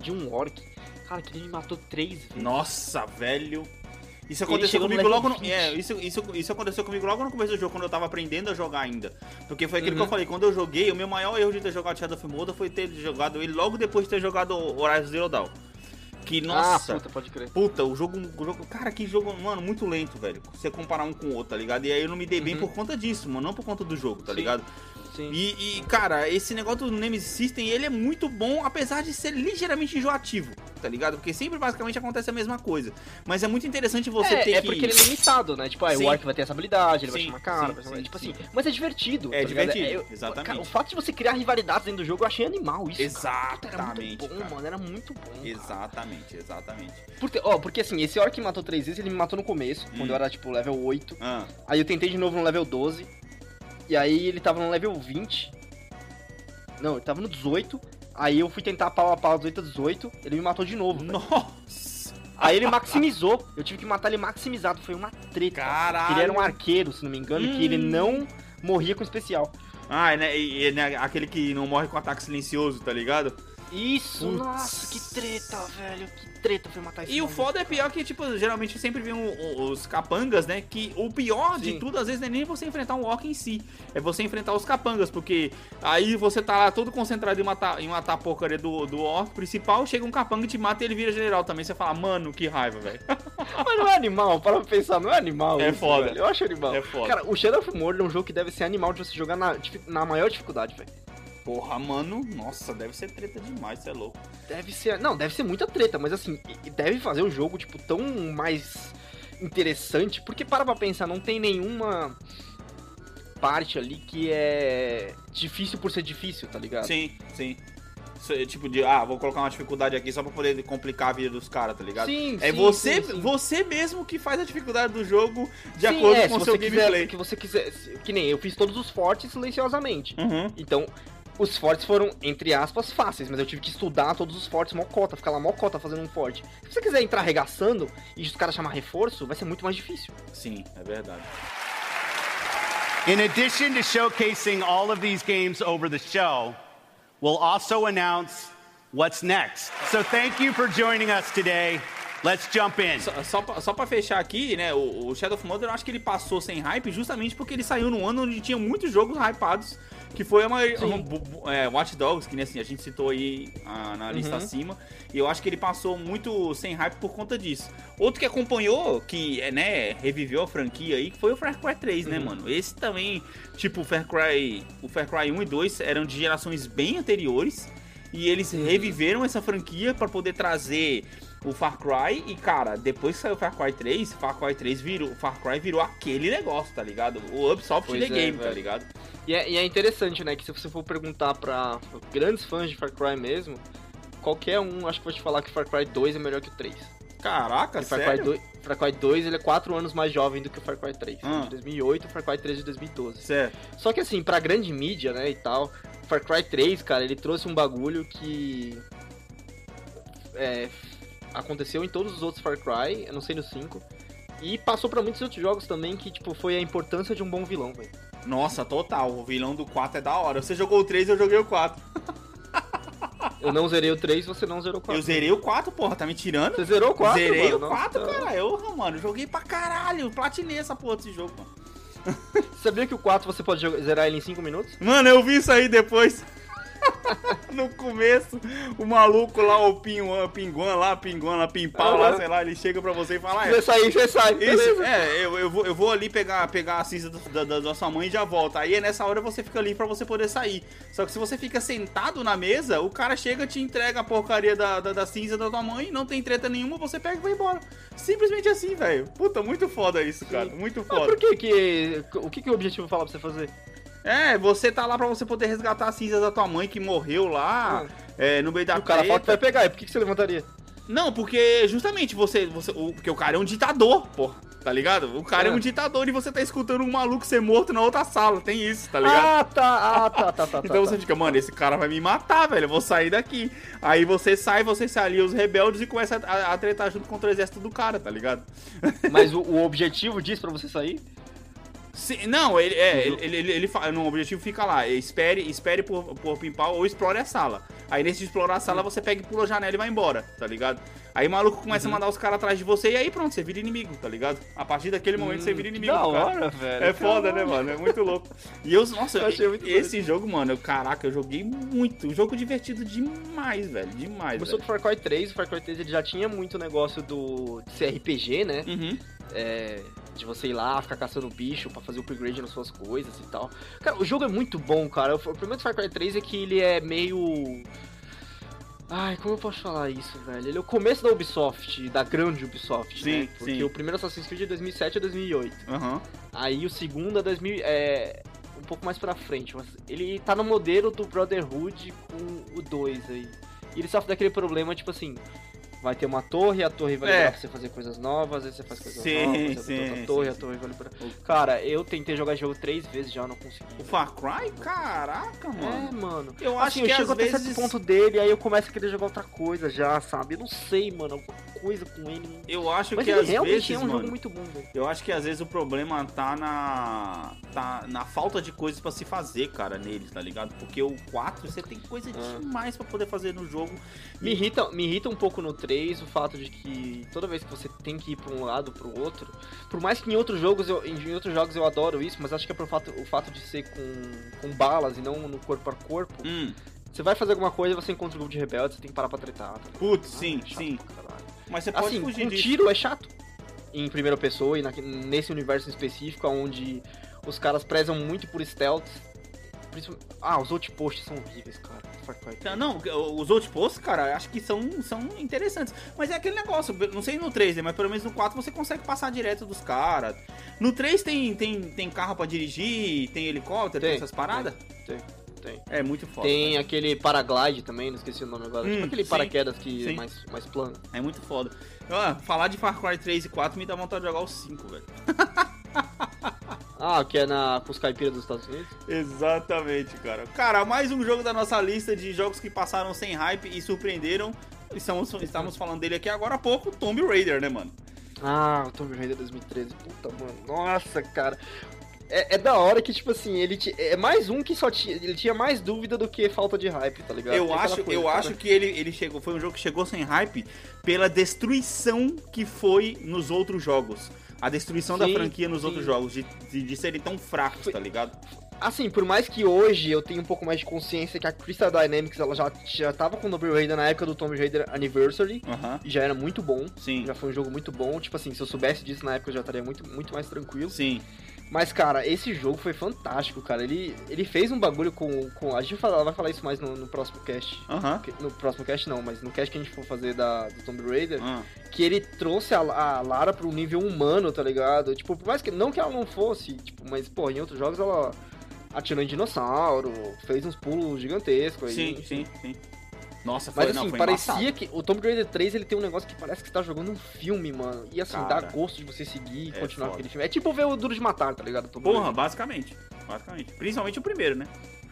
de um orc, cara, que ele me matou três vezes. Nossa, velho. Isso aconteceu comigo logo no. 20. É, isso, isso, isso aconteceu comigo logo no começo do jogo, quando eu tava aprendendo a jogar ainda. Porque foi aquilo que eu Uhum. falei, quando eu joguei, o meu maior erro de ter jogado Shadow of Mordor foi ter jogado ele logo depois de ter jogado Horizon Zero Dawn. Que, nossa, Ah, puta, pode crer. Puta, o jogo, o jogo. Cara, que jogo, mano, muito lento, velho. Você comparar um com o outro, tá ligado? E aí eu não me dei bem Uhum. por conta disso, mano. Não por conta do jogo, tá Sim. ligado? Sim. E, e, cara, esse negócio do Nemesis System, ele é muito bom, apesar de ser ligeiramente enjoativo, tá ligado? Porque sempre basicamente acontece a mesma coisa. Mas é muito interessante você é, ter é que. porque ele é limitado, né? Tipo, ah, o Ark vai ter essa habilidade, ele vai Sim, chamar cara, sim, vai tipo sim. assim. Mas é divertido. É tá divertido, eu- exatamente. cara, o fato de você criar rivalidades dentro do jogo, eu achei animal isso. cara. Puta, Era Exatamente. muito bom, cara. mano, era muito bom. cara. Exatamente, exatamente. Porque, ó, porque assim, esse Orc que matou três vezes, ele me matou no começo, Hum. quando eu era, tipo, level 8. Ah, Aí eu tentei de novo no level 12. E aí ele tava no level 20. Não, ele tava no 18. Aí eu fui tentar pau a pau 18 a 18. Ele me matou de novo. nossa! Aí ele maximizou. Eu tive que matar ele maximizado. Foi uma treta. Caralho! Ele era um arqueiro, se não me engano, que ele Hum. não morria com especial. Ah, né, e, e, né, aquele que não morre com ataque silencioso, tá ligado? Isso, Putz. nossa, que treta, velho. Que treta foi matar esse E o foda é cara. pior que, tipo, geralmente sempre vem os capangas, né? Que o pior de Sim. tudo, às vezes, não é nem você enfrentar um orc em si. É você enfrentar os capangas, porque aí você tá lá todo concentrado em matar, em matar a porcaria do, do orc principal, chega um capanga e te mata e ele vira general também. Você fala, mano, que raiva, velho. Mas não é animal, para pra pensar, não é animal. É isso, foda. velho. Eu acho animal. É foda. Cara, o Shadow of Mordor é um jogo que deve ser animal de você jogar na, na maior dificuldade, velho. Porra, mano, nossa, deve ser treta demais, você é louco. Deve ser. Não, deve ser muita treta, mas assim, deve fazer o jogo, tipo, tão mais interessante. Porque para pra pensar, não tem nenhuma parte ali que é difícil por ser difícil, tá ligado? Sim, sim. Tipo de, ah, vou colocar uma dificuldade aqui só pra poder complicar a vida dos caras, tá ligado? Sim, É sim, você, sim, sim. você mesmo que faz a dificuldade do jogo de acordo é, com o seu quiser, gameplay. que você quiser, se- que nem eu fiz todos os fortes silenciosamente. Uhum. Então, os fortes foram, entre aspas, fáceis, mas eu tive que estudar todos os fortes mocota, ficar lá mocota fazendo um forte. Se você quiser entrar arregaçando e os caras chamar reforço, vai ser muito mais difícil. Sim, é verdade. In addition to showcasing all of these games over the show, we'll also announce what's next. So thank you for joining us today. Let's jump in. Só, só, pra, só pra fechar aqui, né, o, o Shadow of Mordor, eu acho que ele passou sem hype justamente porque ele saiu num ano onde tinha muitos jogos hypados, que foi a bu- bu- é, Watch Dogs, que né, assim, a gente citou aí ah, na lista Uhum. acima, e eu acho que ele passou muito sem hype por conta disso. Outro que acompanhou, que, é, né, reviveu a franquia aí, foi o Far Cry 3, né, Uhum. mano? Esse também, tipo, o Far Cry, o Far Cry 1 e 2 eram de gerações bem anteriores, e eles Uhum. reviveram essa franquia pra poder trazer o Far Cry e cara, depois que saiu o Far Cry 3, Far Cry 3 virou, Far Cry virou aquele negócio, tá ligado? O Ubisoft Pois The é, Game, tá velho. ligado? E é, e é interessante, né, que se você for perguntar pra grandes fãs de Far Cry mesmo, qualquer um acho que vai te falar que Far Cry 2 é melhor que o 3. Caraca, E Far Cry, sério? 2, Far Cry 2 ele é 4 anos mais jovem do que o Far Cry 3. Ah. De 2008 o Far Cry 3 de 2012. Certo. Só que assim, pra grande mídia, né, e tal, Far Cry 3, cara, ele trouxe um bagulho que é, aconteceu em todos os outros Far Cry, eu não sei no 5, e passou pra muitos outros jogos também que, tipo, foi a importância de um bom vilão, velho. Nossa, total, o vilão do 4 é da hora. Você jogou o 3, eu joguei o 4. Eu não zerei o 3, você não zerou o 4. Eu zerei o 4, porra, tá me tirando? Você zerou o 4, Zerei mano? o 4, Nossa. cara. Eu, mano, joguei pra caralho. Platinei essa porra desse jogo, mano. Sabia que o 4 você pode zerar ele em 5 minutos? Mano, eu vi isso aí depois. no começo, o maluco lá, o Pinguan, Pinguan lá, Pinguan lá, Pimpau lá, sei lá, ele chega pra você e fala, ah, é, sai, você sai. Isso, é, eu, eu, vou, eu vou ali pegar, pegar a cinza da, da, da sua mãe e já volto. Aí é nessa hora você fica ali pra você poder sair. Só que se você fica sentado na mesa, o cara chega, te entrega a porcaria da, da, da cinza da tua mãe, não tem treta nenhuma, você pega e vai embora. Simplesmente assim, velho. Puta, muito foda isso, cara. Muito Mas foda. por que que... O que que o objetivo fala pra você fazer? É, você tá lá pra você poder resgatar a cinza da tua mãe que morreu lá, é, no meio da o cara fala que vai pegar, e por que que você levantaria? Não, porque justamente você. você o, porque o cara é um ditador, pô. Tá ligado? O cara é. É. um ditador e você tá escutando um maluco ser morto na outra sala. Tem isso, tá ligado? Ah, tá, ah, tá, tá, tá. então tá, você fica, mano, esse cara vai me matar, velho. Eu vou sair daqui. Aí você sai, você se alia os rebeldes e começa a, a tretar junto contra o exército do cara, tá ligado? tá. Mas o, o objetivo disso pra você sair? Sim, não, ele, é, ele, ele, ele, ele fala, no objetivo fica lá, espere, espere por, por pimpal ou explore a sala. Aí nesse de explorar a sala você pega e pula a janela e vai embora, tá ligado? Aí o maluco começa Uhum. a mandar os caras atrás de você e aí pronto, você vira inimigo, tá ligado? A partir daquele momento você vira inimigo. Hum, da hora, velho. É foda, né, mano? É muito louco. E eu, nossa, Eu achei muito esse jogo, mano, eu, caraca, eu joguei muito. Um jogo divertido demais, velho. Demais, Começou velho. do Far Cry 3, o Far Cry 3 ele já tinha muito negócio do de ser RPG, né? Uhum. É, de você ir lá, ficar caçando bicho pra fazer upgrade nas suas coisas e tal. Cara, o jogo é muito bom, cara. O problema do Far Cry 3 é que ele é meio. Ai, como eu posso falar isso, velho? Ele é o começo da Ubisoft, da grande Ubisoft, Sim, né? Porque sim. o primeiro Assassin's Creed é 2007 a 2008. Aham. Aí o segundo é 2000, é um pouco mais pra frente. mas Ele tá no modelo do Brotherhood com o 2 aí. E ele sofre daquele problema, tipo assim, vai ter uma torre, a torre vai É. liberar pra você fazer coisas novas, aí você faz coisas Sim, novas, você sim, outra torre, sim. a torre vai liberar. Cara, eu tentei jogar jogo três vezes já, não consegui. O Far Cry? Caraca, É, mano. mano. Eu acho assim, que eu chego às até vezes... certo ponto dele, aí eu começo a querer jogar outra coisa já, sabe? Eu não sei, mano, alguma coisa com ele. não- Eu acho Mas que às realmente vezes, é um mano, jogo muito bom, velho. Eu acho que às vezes o problema tá na. tá na falta de coisas pra se fazer, cara, nele, tá ligado? Porque o 4 você tem coisa Ah. demais pra poder fazer no jogo. Me irrita, me irrita um pouco no 3 o fato de que toda vez que você tem que ir pra um lado pro outro, por mais que em outros jogos eu, em outros jogos eu adoro isso, mas acho que é pro fato, o fato de ser com, com balas e não no corpo a corpo, Hum, você vai fazer alguma coisa e você encontra um grupo de rebeldes, você tem que parar pra tretar. Tá putz, Ah, sim, é sim. Mas você pode Assim, fugir com disso. tiro é chato. Em primeira pessoa e naque- nesse universo em específico, onde os caras prezam muito por stealth. Ah, os outposts são horríveis, cara. 3. Não, os outposts, cara, acho que são, são interessantes. Mas é aquele negócio, não sei no 3, né, mas pelo menos no 4 você consegue passar direto dos caras. No 3 tem, tem, tem carro pra dirigir, tem helicóptero, tem, Tem, essas paradas? Tem, tem. É muito foda. Tem aquele paraglide também, não esqueci o nome agora. Hum, tipo aquele sim, paraquedas que sim. é mais, mais plano. É muito foda. Ó, falar de Far Cry 3 e 4 me dá vontade de jogar o 5, velho. Ah, que é na, com os caipiras dos Estados Unidos? Exatamente, cara. Cara, mais um jogo da nossa lista de jogos que passaram sem hype e surpreenderam. Estamos, estamos falando dele aqui agora há pouco, Tomb Raider, né, mano? Ah, o Tomb Raider 2013. Puta, mano. Nossa, cara. É, é da hora que, tipo assim, ele é mais um que só tinha. Ele tinha mais dúvida do que falta de hype, tá ligado? Eu Tem acho, coisa, eu cara. acho que ele, ele chegou, foi um jogo que chegou sem hype pela destruição que foi nos outros jogos. A destruição da Sim, franquia nos sim. outros jogos, de, de, de serem tão fracos, Foi- tá ligado? Assim, por mais que hoje eu tenha um pouco mais de consciência que a Crystal Dynamics ela já, já tava com o Tomb Raider na época do Tomb Raider Anniversary. E já era muito bom. Sim. Já foi um jogo muito bom. Tipo assim, se eu soubesse disso na época eu já estaria muito, muito mais tranquilo. Sim. Mas, cara, esse jogo foi fantástico, cara. Ele, ele fez um bagulho com. com a gente vai falar, vai falar isso mais no, no próximo cast. Aham. Que- No próximo cast não, mas no cast que a gente for fazer da, do Tomb Raider, Ah. que ele trouxe a, a Lara pro nível humano, tá ligado? Tipo, por mais que. Não que ela não fosse, tipo, mas, pô, em outros jogos ela atirou em dinossauro, fez uns pulos gigantescos aí. Sim, sim, sim. Nossa, foi, Mas não, assim, foi parecia embaçado. que o Tomb Raider 3 ele tem um negócio que parece que você tá jogando um filme, mano. E assim, Cara, dá gosto de você seguir e é continuar foda. aquele filme. É tipo ver o Duro de Matar, tá ligado? Tomb Porra, basicamente. Basicamente. Principalmente o primeiro, né?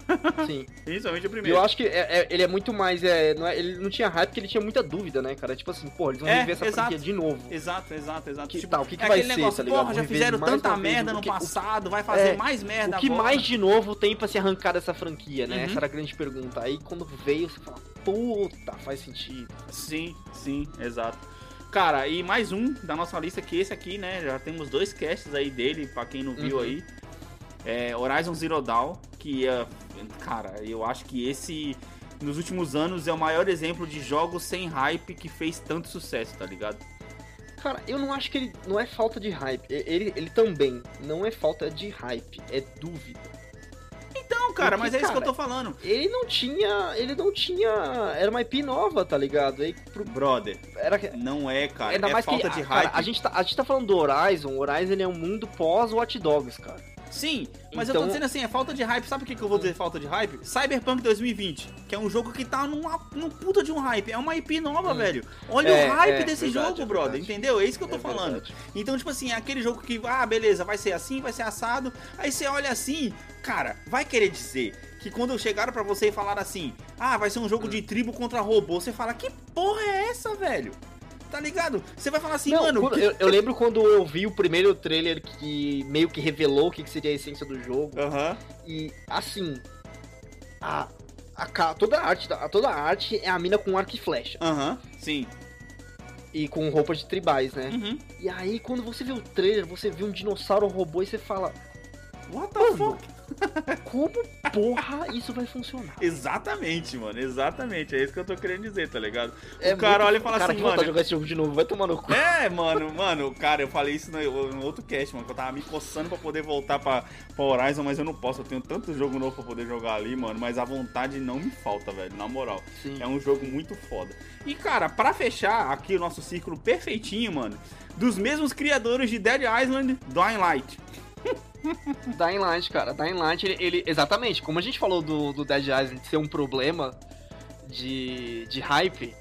Sim. Principalmente o primeiro. eu acho que é- é- ele é muito mais. É, não é- ele não tinha hype porque ele tinha muita dúvida, né, cara? Tipo assim, pô, eles vão É, rever essa exato. franquia de novo. Exato, exato, exato. Que Tipo, tal? O que, que é vai ser, negócio, tá porra, já fizeram tanta merda no que- passado, vai fazer mais merda O que agora. mais de novo tem pra se arrancar dessa franquia, né? Uhum. Essa era a grande pergunta. Aí quando veio, você fala, puta, faz sentido. Sim, sim, exato. Cara, e mais um da nossa lista que esse aqui, né? Já temos dois casts aí dele, pra quem não viu Uhum. aí. É Horizon Zero Dawn, que é. Cara, eu acho que esse. nos últimos anos é o maior exemplo de jogos sem hype que fez tanto sucesso, tá ligado? Cara, eu não acho que ele. Não é falta de hype. Ele, ele também não é falta de hype, é dúvida. Então, cara, Porque, mas é isso que eu tô falando. Ele não tinha. Ele não tinha. Era uma IP nova, tá ligado? Aí pro, Brother, era, não é, cara. Ainda é mais falta que, de cara, hype. a, gente tá, a gente tá falando do Horizon. O Horizon ele é um mundo pós Watch Dogs, cara. Sim, mas eu Então- tô dizendo assim, é falta de hype. Sabe por que, que eu vou dizer falta de hype? Cyberpunk 2020, que é um jogo que tá numa, num puta de um hype. É uma IP nova, Hum. velho. Olha É, o hype é, desse verdade, jogo, brother. verdade. Entendeu? É isso que eu tô É falando. verdade. Então, tipo assim, é aquele jogo que, ah, beleza, vai ser assim, vai ser assado. Aí você olha assim, cara, vai querer dizer que quando chegaram pra você e falaram assim, ah, vai ser um jogo Hum. de tribo contra robô, você fala, que porra é essa, velho? Tá ligado? Você vai falar assim, Não, mano. quando- eu, eu lembro quando eu vi o primeiro trailer que meio que revelou o que, que seria a essência do jogo. Aham. E assim. A, a, toda, a arte, da- toda a arte é a mina com arco e flecha. Aham, sim. E com roupas de tribais, né? Uhum. E aí, quando você vê o trailer, você vê um dinossauro robô e você fala: What the fuck? Como porra isso vai funcionar? Exatamente, mano, exatamente. É isso que eu tô querendo dizer, tá ligado? É o cara muito- olha e fala cara, assim, mano. jogar esse jogo de novo, vai tomar no cu. É, mano, mano, cara, eu falei isso no, no outro cast, mano, que eu tava me coçando pra poder voltar pra, pra Horizon, mas eu não posso, eu tenho tanto jogo novo pra poder jogar ali, mano, mas a vontade não me falta, velho, na moral. Sim. É um jogo muito foda. E, cara, pra fechar aqui o nosso círculo perfeitinho, mano, dos mesmos criadores de Dead Island, Dying Light. Dying Light, cara. Dying Light, ele, ele- exatamente, como a gente falou do, do Dead Island ser um problema de, de hype,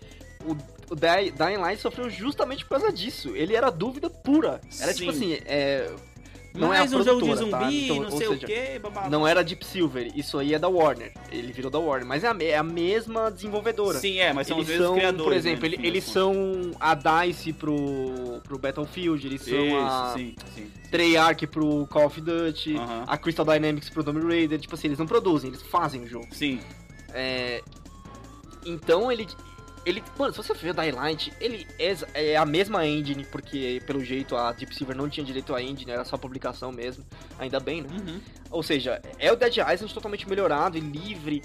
o, o Dying Light sofreu justamente por causa disso. Ele era dúvida pura. Era tipo Sim. assim, é, não Mais é a um jogo de tá? zumbi, Então, não sei seja, o babá. Não era Deep Silver, isso aí é da Warner. Ele virou da Warner, mas é a, é a mesma desenvolvedora. Sim, é, mas são eles os mesmos são, criadores. por exemplo, né, ele- fim das eles são a DICE pro, pro Battlefield, eles são Isso, a sim, sim. Treyarch pro Call of Duty, Aham. a Crystal Dynamics pro Tomb Raider, tipo assim, eles não produzem, eles fazem o jogo. Sim. É, Então ele. Ele, mano, se você ver o Dying Light, ele é, é a mesma engine, porque pelo jeito a Deep Silver não tinha direito à engine, era só publicação mesmo. Ainda bem, né? Uhum. Ou seja, é o Dead Island totalmente melhorado e livre.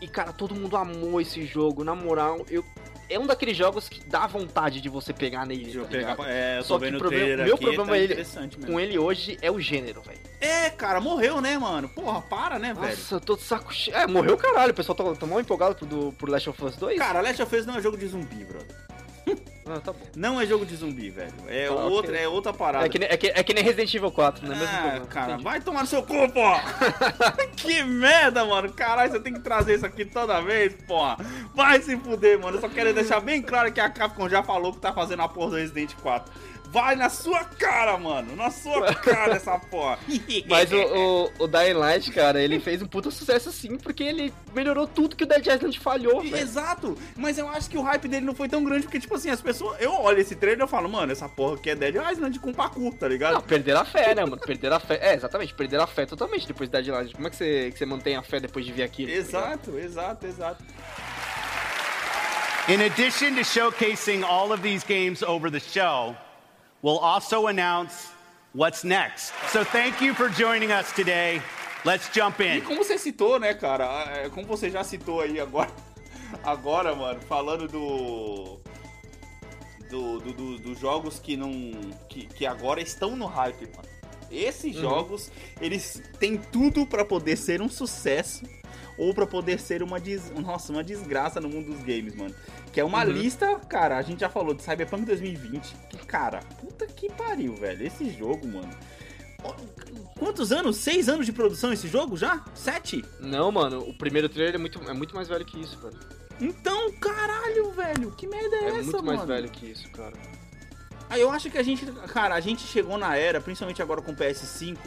E cara, todo mundo amou esse jogo. Na moral, eu é um daqueles jogos que dá vontade de você pegar nele. Tá pegar. É, Só que o problema- meu aqui, problema tá é ele-. Com ele hoje é o gênero, velho. É, cara, morreu, né, mano? Porra, para, né, velho? Nossa, eu tô de saco cheio. É, morreu caralho. O pessoal tá, tá mal empolgado por, do, por Last of Us 2. Cara, Last of Us não é jogo de zumbi, brother. Ah, tá. Não é jogo de zumbi, velho. É, Ah, ok. outra, é outra parada. É que, nem- é, que, é que nem Resident Evil 4, né? Ah, problema. cara, Entendi. vai tomar no seu cu, pô! que merda, mano. Caralho, você tem que trazer isso aqui toda vez, porra. Vai se fuder, mano. Eu só quero deixar bem claro que a Capcom já falou que tá fazendo a porra do Resident 4. Vai na sua cara, mano. Na sua cara essa porra. Mas o, o, o Dying Light, cara, ele fez um puta sucesso sim, porque ele melhorou tudo que o Dead Island falhou. Exato, mas eu acho que o hype dele não foi tão grande, porque, tipo assim, as pessoas. Eu olho esse trailer e eu falo, mano, essa porra aqui é Dead Island com parkour, tá ligado? Não, perderam a fé, né, mano? Perderam a fé. É, exatamente, perderam a fé totalmente depois do Dead Island. Como é que você, que você mantém a fé depois de ver aquilo? tá? Exato, exato, exato. In addition to showcasing all of these games over the show, we'll also announce what's next. So thank you for joining us today. Let's jump E in. como você citou, né, cara? é, Como você já citou aí agora, agora, mano, falando do. Do, do- do- dos jogos que não. Que, que agora estão no hype, mano. Esses Uhum. jogos, eles têm tudo pra poder ser um sucesso ou pra poder ser uma, des... Nossa, uma desgraça no mundo dos games, mano. Que é uma Uhum. lista, cara, a gente já falou de Cyberpunk 2020. Que, cara, puta que pariu, velho. Esse jogo, mano. Quantos anos? Seis anos de produção esse jogo já? Sete? Não, mano, o primeiro trailer é muito, é muito mais velho que isso, velho. Então, caralho, velho. Que merda é, É essa, muito mano? mais velho que isso, cara. Ah, eu acho que a gente, cara, a gente chegou na era, principalmente agora com o PS5,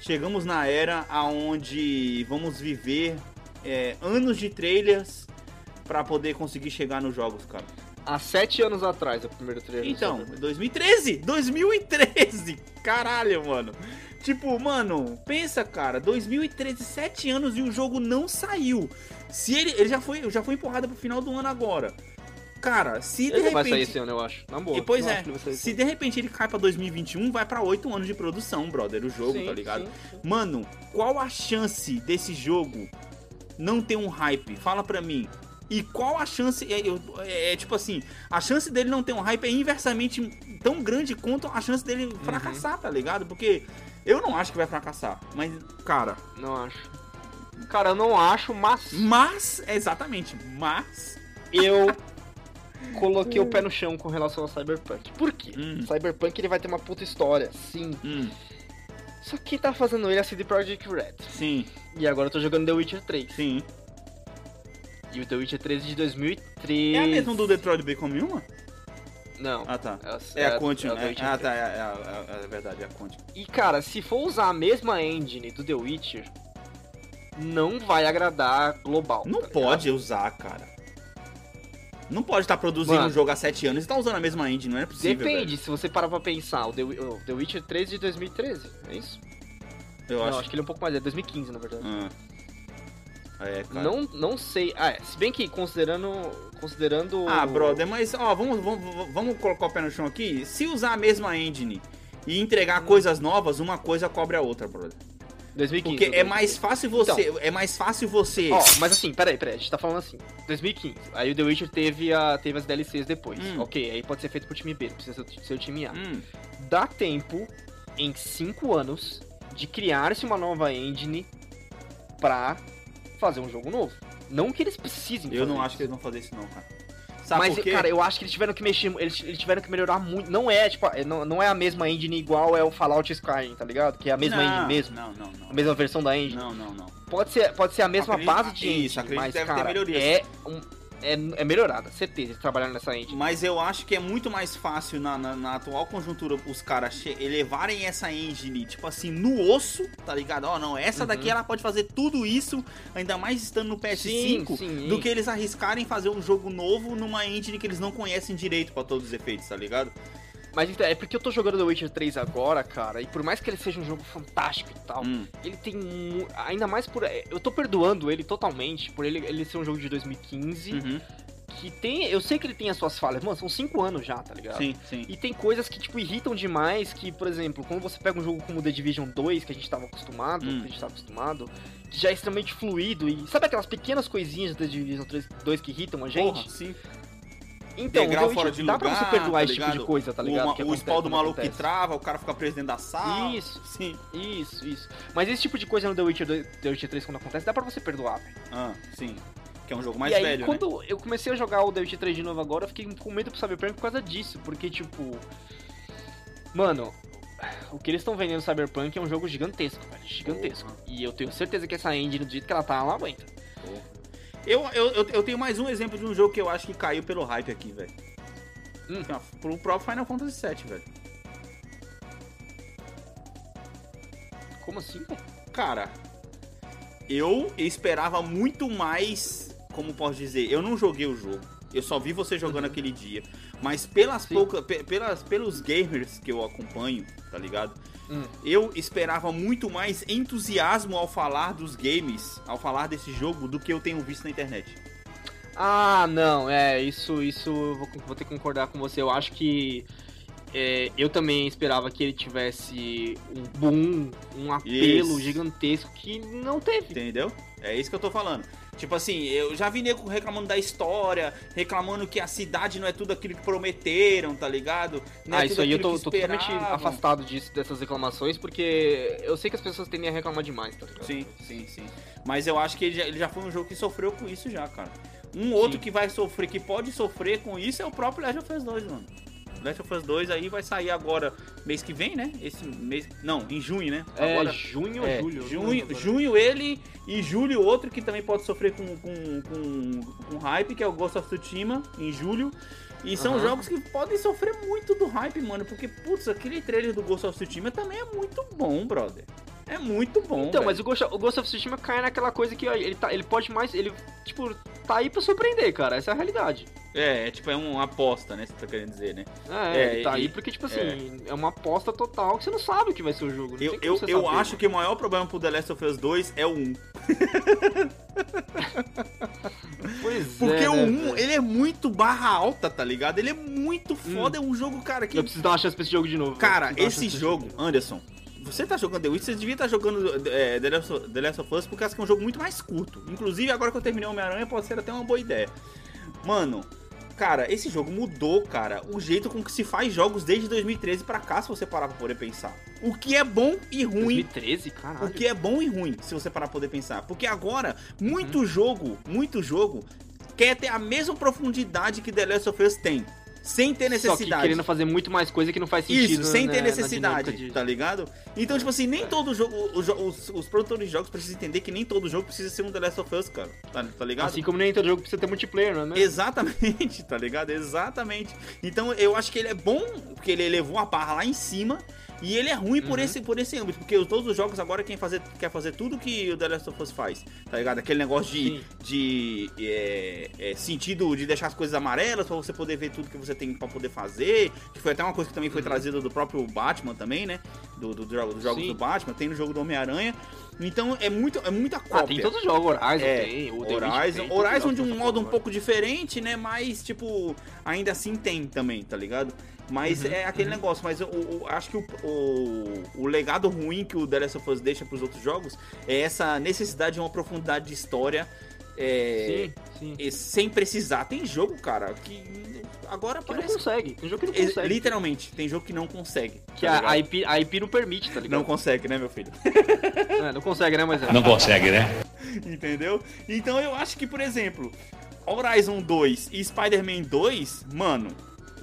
chegamos na era aonde vamos viver é, anos de trailers pra poder conseguir chegar nos jogos, cara. Há sete anos atrás, o primeiro trailer. Então, sabe? 2013! 2013! Caralho, mano. Tipo, mano, pensa, cara, 2013, sete anos e o jogo não saiu. Se ele, ele já foi, já foi empurrado pro final do ano agora. Cara, se de Ele não vai sair repente esse ano, eu acho. Na boa. E, pois é, ele se de repente ele cai pra 2021, vai pra 8 anos de produção, brother, o jogo, Sim, tá ligado? sim, sim. Mano, qual a chance desse jogo não tem um hype? Fala pra mim. E qual a chance. É, é, é, tipo assim, a chance dele não ter um hype é inversamente tão grande quanto a chance dele fracassar, tá ligado? Porque eu não acho que vai fracassar. Mas, cara. Não acho. Cara, eu não acho, mas Mas, exatamente, mas. eu coloquei o pé no chão com relação ao Cyberpunk. Por quê? Hum. Cyberpunk ele vai ter uma puta história, sim. Hum, Só que tá fazendo ele a CD Projekt Red. sim, E agora eu tô jogando The Witcher 3. sim. E o The Witcher 3 de 2003. É a mesma do Detroit Become Human? Não. Ah, tá. É, É a Quantum, é né? Ah, 3. tá, é, é, é, é verdade, é a Quantum. E cara, se for usar a mesma engine do The Witcher, não vai agradar global. Não tá ligado? pode usar, cara. Não pode estar produzindo Mano. um jogo há 7 anos e tá usando a mesma engine, não é possível. Depende, se você parar pra pensar, o The, o The Witcher 3 de 2013, é isso? velho. Eu não, acho. acho que ele é um pouco mais, é 2015 na verdade. Ah. É, cara. Não, não sei. Ah, é. Se bem que considerando. Considerando. Ah, brother, mas ó, vamos, vamos, vamos colocar o pé no chão aqui. Se usar a mesma engine e entregar coisas novas, uma coisa cobre a outra, brother. 2015. Porque é 2015. mais fácil você. É mais fácil você. Ó, mas assim, peraí, peraí, a gente tá falando assim, 2015. Aí o The Witcher teve, a, teve as DLCs depois. Hum. Ok, aí pode ser feito por time B, não precisa ser, ser o time A. Hum, Dá tempo, em 5 anos, de criar-se uma nova engine pra fazer um jogo novo. Não que eles precisem eu não acho isso. que eles vão fazer isso, não, cara. Sabe Mas, cara, eu acho que eles tiveram que mexer, eles, eles tiveram que melhorar muito. Não é, tipo, é- não, não é a mesma engine igual é o Fallout Skyrim, tá ligado? Que é a mesma não, engine mesmo. Não, não, não. A mesma versão da engine. Não, não, não. Pode ser, pode ser a mesma Acredito- base de engine, isso, acredito mas, que deve ter cara, melhorias. é, um, é, é melhorada, certeza, eles trabalharam nessa engine. Mas eu acho que é muito mais fácil na, na, na atual conjuntura os caras elevarem essa engine, tipo assim, no osso, tá ligado? Ó, não, essa Uhum. daqui ela pode fazer tudo isso, ainda mais estando no PS5, Sim, sim. do que eles arriscarem fazer um jogo novo numa engine que eles não conhecem direito pra todos os efeitos, tá ligado? Mas então, é porque eu tô jogando The Witcher 3 agora, cara, e por mais que ele seja um jogo fantástico e tal, Hum, ele tem ainda mais por eu tô perdoando ele totalmente por ele, ele ser um jogo de 2015 uhum, que tem, eu sei que ele tem as suas falhas, mano, são 5 anos já, tá ligado? sim, sim. E tem coisas que, tipo, irritam demais, que, por exemplo, quando você pega um jogo como The Division 2, que a gente tava acostumado, Hum. que a gente tava acostumado, que já é extremamente fluido, e sabe aquelas pequenas coisinhas do The Division 3, 2 que irritam a gente? Porra, sim. Então, Degrau Witcher, fora de dá lugar, pra você perdoar tá esse tipo de coisa, tá ligado? o, Que o spawn do maluco que acontece. trava, o cara fica preso dentro da sala. Isso. Sim. Isso, isso. Mas esse tipo de coisa no The Witcher, 2, The Witcher 3 quando acontece, dá pra você perdoar, velho. Ah, sim. Que é um jogo mais e aí, velho, né? quando eu comecei a jogar o The Witcher 3 de novo agora, eu fiquei com medo pro Cyberpunk por causa disso, porque, tipo... Mano, o que eles estão vendendo no Cyberpunk é um jogo gigantesco, velho, gigantesco. E eu tenho certeza que essa engine, do jeito que ela tá, ela não aguenta. Eu, eu, eu, tenho mais um exemplo de um jogo que eu acho que caiu pelo hype aqui, velho. Hum. Pro próprio Final Fantasy VII, velho. Como assim, velho? Cara, eu esperava muito mais. Como posso dizer? Eu não joguei o jogo. Eu só vi você jogando aquele dia. Mas pelas poucas. pe- Pelas, pelos gamers que eu acompanho, tá ligado? Hum. Eu esperava muito mais entusiasmo ao falar dos games, ao falar desse jogo, do que eu tenho visto na internet. Ah, não, é, isso, isso vou, vou ter que concordar com você. Eu acho que é, eu também esperava que ele tivesse um boom, um apelo Isso. gigantesco que não teve. Entendeu? É isso que eu tô falando. Tipo assim, eu já vi nego reclamando da história, reclamando que a cidade não é tudo aquilo que prometeram, tá ligado? Não é ah, isso tudo aí eu tô, tô totalmente afastado disso, dessas reclamações, porque eu sei que as pessoas tendem a reclamar demais, tá ligado? Sim, sim, sim. Mas eu acho que ele já, ele já foi um jogo que sofreu com isso já, cara. Um outro Sim. que vai sofrer, que pode sofrer com isso é o próprio Last of Us 2, mano. Last of Us 2 aí vai sair agora, mês que vem, né? Esse mês. Não, em junho, né? É, Agora, junho ou É, julho? junho, junho ele e julho outro que também pode sofrer com, com, com, com hype, que é o Ghost of Tsushima, em julho. E são Aham. jogos que podem sofrer muito do hype, mano, porque, putz, aquele trailer do Ghost of Tsushima também é muito bom, brother. É muito bom, Então, mas o Ghost, o Ghost of Tsushima cai naquela coisa que ó, ele, tá, ele pode mais. Ele, tipo, tá aí pra surpreender, cara. Essa é a realidade. É, é tipo, é uma aposta, né, você tá querendo dizer, né? É, É, tá e- aí porque, tipo assim, é. uma aposta total que você não sabe o que vai ser o jogo. não Eu, eu, eu acho que o maior problema pro The Last of Us 2 é o 1. Pois Porque é, o né, 1, velho? ele é muito barra alta, tá ligado? Ele é muito foda, é um jogo, cara, que Eu preciso dar uma chance pra esse jogo de novo. Cara, esse jogo, esse Anderson, você tá jogando The Witcher, você devia estar tá jogando é, The, Last of, The Last of Us, porque acho que é um jogo muito mais curto. Inclusive, agora que eu terminei o Homem-Aranha, pode ser até uma boa ideia. Mano, cara, esse jogo mudou, cara, o jeito com que se faz jogos desde 2013 para cá, se você parar pra poder pensar. O que é bom e ruim. 2013, caralho. O que é bom e ruim, se você parar pra poder pensar. Porque agora, muito uhum. jogo, muito jogo quer ter a mesma profundidade que The Last of Us tem. Sem ter necessidade. Só que querendo fazer muito mais coisa que não faz sentido. Isso, sem né, ter necessidade, de... tá ligado? Então, tipo assim, nem todo jogo. Os, os, os, produtores de jogos precisam entender que nem todo jogo precisa ser um The Last of Us, cara. Tá, tá ligado? Assim como nem todo jogo precisa ter multiplayer, não é? Exatamente, tá ligado? Exatamente. Então eu acho que ele é bom, porque ele levou a barra lá em cima. E ele é ruim por, uhum. esse, por esse âmbito, porque todos os jogos agora quem fazer, quer fazer tudo que o The Last of Us faz, tá ligado? Aquele negócio de, de é, é, sentido de deixar as coisas amarelas pra você poder ver tudo que você tem para poder fazer, que foi até uma coisa que também foi uhum. trazida do próprio Batman também, né? Do, do, do dos jogos Sim. do Batman, tem no jogo do Homem-Aranha. Então é, muito, é muita cópia. Ah, tem todos os jogos, Horizon é, tem, o Horizon, tem, Horizon de um modo um pouco diferente, né? Mas, tipo, ainda assim tem também, tá ligado? Mas uhum, é aquele uhum. negócio, mas eu, eu, acho que o, o, o, legado ruim que o The Last of Us deixa pros outros jogos é essa necessidade de uma profundidade de história. É, sim, sim. sem precisar. Tem jogo, cara, que agora que parece... não consegue. Tem jogo que não consegue. Literalmente, tem jogo que não consegue. Que tá a, a, IP, a IP não permite, tá ligado? Não consegue, né, meu filho? É, não consegue, né, mas. Não consegue, né? Entendeu? Então eu acho que, por exemplo, Horizon 2 e Spider-Man 2, mano,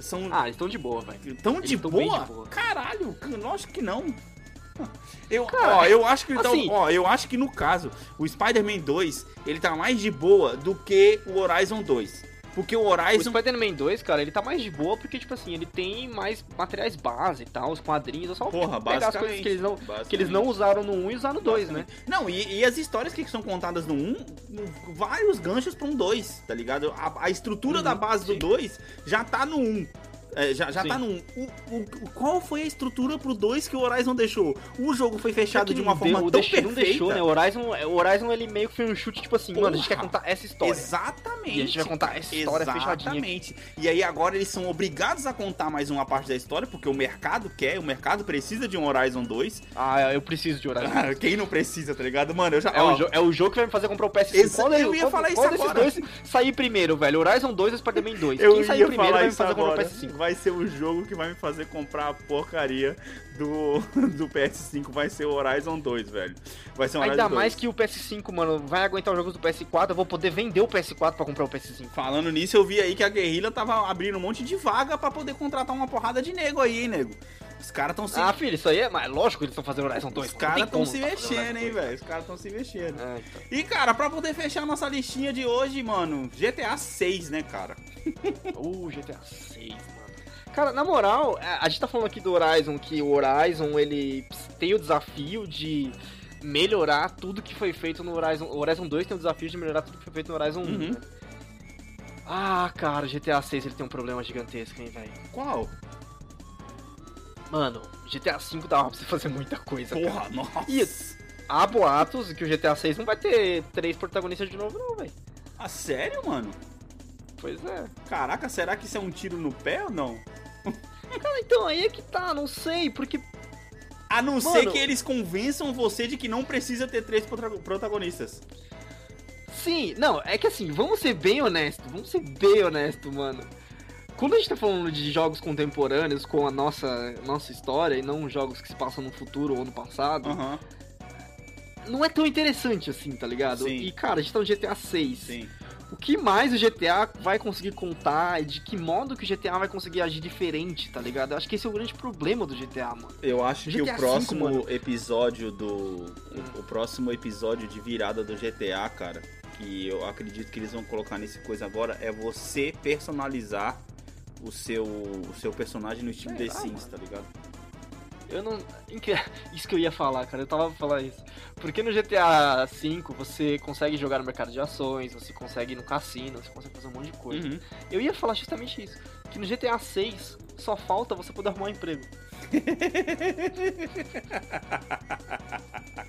são. Ah, eles estão de boa, velho. Tão de boa? de boa? Caralho, lógico que não. Eu, Cara, ó, eu acho que então, assim, ó, eu acho que no caso, o Spider-Man 2, ele tá mais de boa do que o Horizon 2. Porque o Horizon. O Spider-Man 2, cara, ele tá mais de boa porque, tipo assim, ele tem mais materiais base e tal, os quadrinhos. É só Porra, pegar as coisas que eles, não, que eles não usaram no 1 e usaram no 2, né? Não, e, e, as histórias que são contadas no 1, vários ganchos pra um 2, tá ligado? A, a estrutura uhum, da base sim. do 2 já tá no 1. É, já já tá num. O, o, qual foi a estrutura pro 2 que o Horizon deixou? O jogo foi fechado é de uma forma deu, tão deixou, perfeita. Não deixou, né? O Horizon, o Horizon ele meio que foi um chute, tipo assim, Porra, mano, a gente quer contar essa história. Exatamente. E a gente vai contar essa história exatamente. Exatamente. E aí agora eles são obrigados a contar mais uma parte da história, porque o mercado quer, o mercado precisa de um Horizon 2. Ah, eu preciso de Horizon 2. Quem não precisa, tá ligado? Mano, eu já. É, ó, o, é o jogo que vai me fazer comprar o PS5. Exa quando eu ia quando, falar isso quando agora. dois sair primeiro, velho. Horizon 2 e Spider-Man 2. Eu Quem sair primeiro vai me fazer agora. comprar o PS5. Vai ser o jogo que vai me fazer comprar a porcaria do, do PS5 vai ser o Horizon 2, velho. Vai ser um Ainda mais que o PS5, mano, vai aguentar os jogos do PS4, eu vou poder vender o PS4 para comprar o PS5. Falando nisso, eu vi aí que a Guerrilla tava abrindo um monte de vaga para poder contratar uma porrada de nego aí, hein, nego. Os caras estão se. Ah, filho, isso aí é. Mas lógico que eles estão fazendo Horizon 2. Os caras estão se mexendo, hein, velho. Os caras estão se mexendo. É, então. E, cara, pra poder fechar a nossa listinha de hoje, mano, GTA 6, né, cara? uh, GTA 6, mano. Cara, na moral, é, a gente tá falando aqui do Horizon, que o Horizon, ele tem o desafio de melhorar tudo que foi feito no Horizon. O Horizon 2 tem o desafio de melhorar tudo que foi feito no Horizon 1, uhum. né? Ah, cara, GTA 6 ele tem um problema gigantesco, hein, velho. Qual? Mano, GTA 5 dava pra você fazer muita coisa. Porra, cara. nossa. E há boatos que o GTA 6 não vai ter três protagonistas de novo, não, velho. Ah, sério, mano? Pois é. Caraca, será que isso é um tiro no pé ou não? Cara, então aí é que tá, não sei, porque. A não Mano, ser que eles convençam você de que não precisa ter três protagonistas. Sim, não, é que assim, vamos ser bem honestos, vamos ser bem honestos, mano. Quando a gente tá falando de jogos contemporâneos com a nossa, nossa história e não jogos que se passam no futuro ou no passado, uhum. não é tão interessante assim, tá ligado? Sim. E cara, a gente tá no GTA 6. Sim o que mais o GTA vai conseguir contar e de que modo que o GTA vai conseguir agir diferente, tá ligado? Eu acho que esse é o grande problema do GTA, mano. Eu acho que o próximo 5, episódio do. O, o, próximo episódio de virada do GTA, cara, que eu acredito que eles vão colocar nesse coisa agora, é você personalizar o seu, o seu personagem no estilo The Sims, tá ligado? Eu não. Isso que eu ia falar, cara. Eu tava pra falar isso. Porque no GTA V você consegue jogar no mercado de ações, você consegue ir no cassino, você consegue fazer um monte de coisa. Uhum. Eu ia falar justamente isso. Que no GTA 6 só falta você poder arrumar um emprego.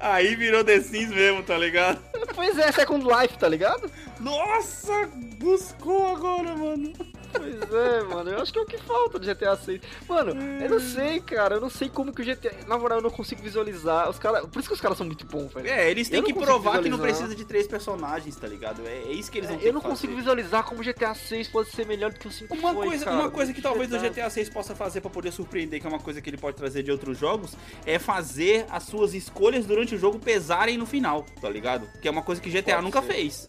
Aí virou The Sims mesmo, tá ligado? Pois é, Second Life, tá ligado? Nossa, buscou agora, mano. Pois é, mano. Eu acho que é o que falta do GTA 6. Mano, eu não sei, cara. Eu não sei como que o GTA. Na moral, eu não consigo visualizar. Os cara... Por isso que os caras são muito bons, velho. É, eles têm Eu que provar que não visualizar. precisa de três personagens, tá ligado? É, é isso que eles vão ter Eu não consigo fazer. visualizar como o GTA 6 pode ser melhor do que o 5 Uma foi, coisa, cara. uma coisa que talvez o. GTA 6 possa fazer pra poder surpreender, que é uma coisa que ele pode trazer de outros jogos, é fazer as suas escolhas durante o jogo pesarem no final, tá ligado? Que é uma coisa que GTA Pode nunca ser. fez.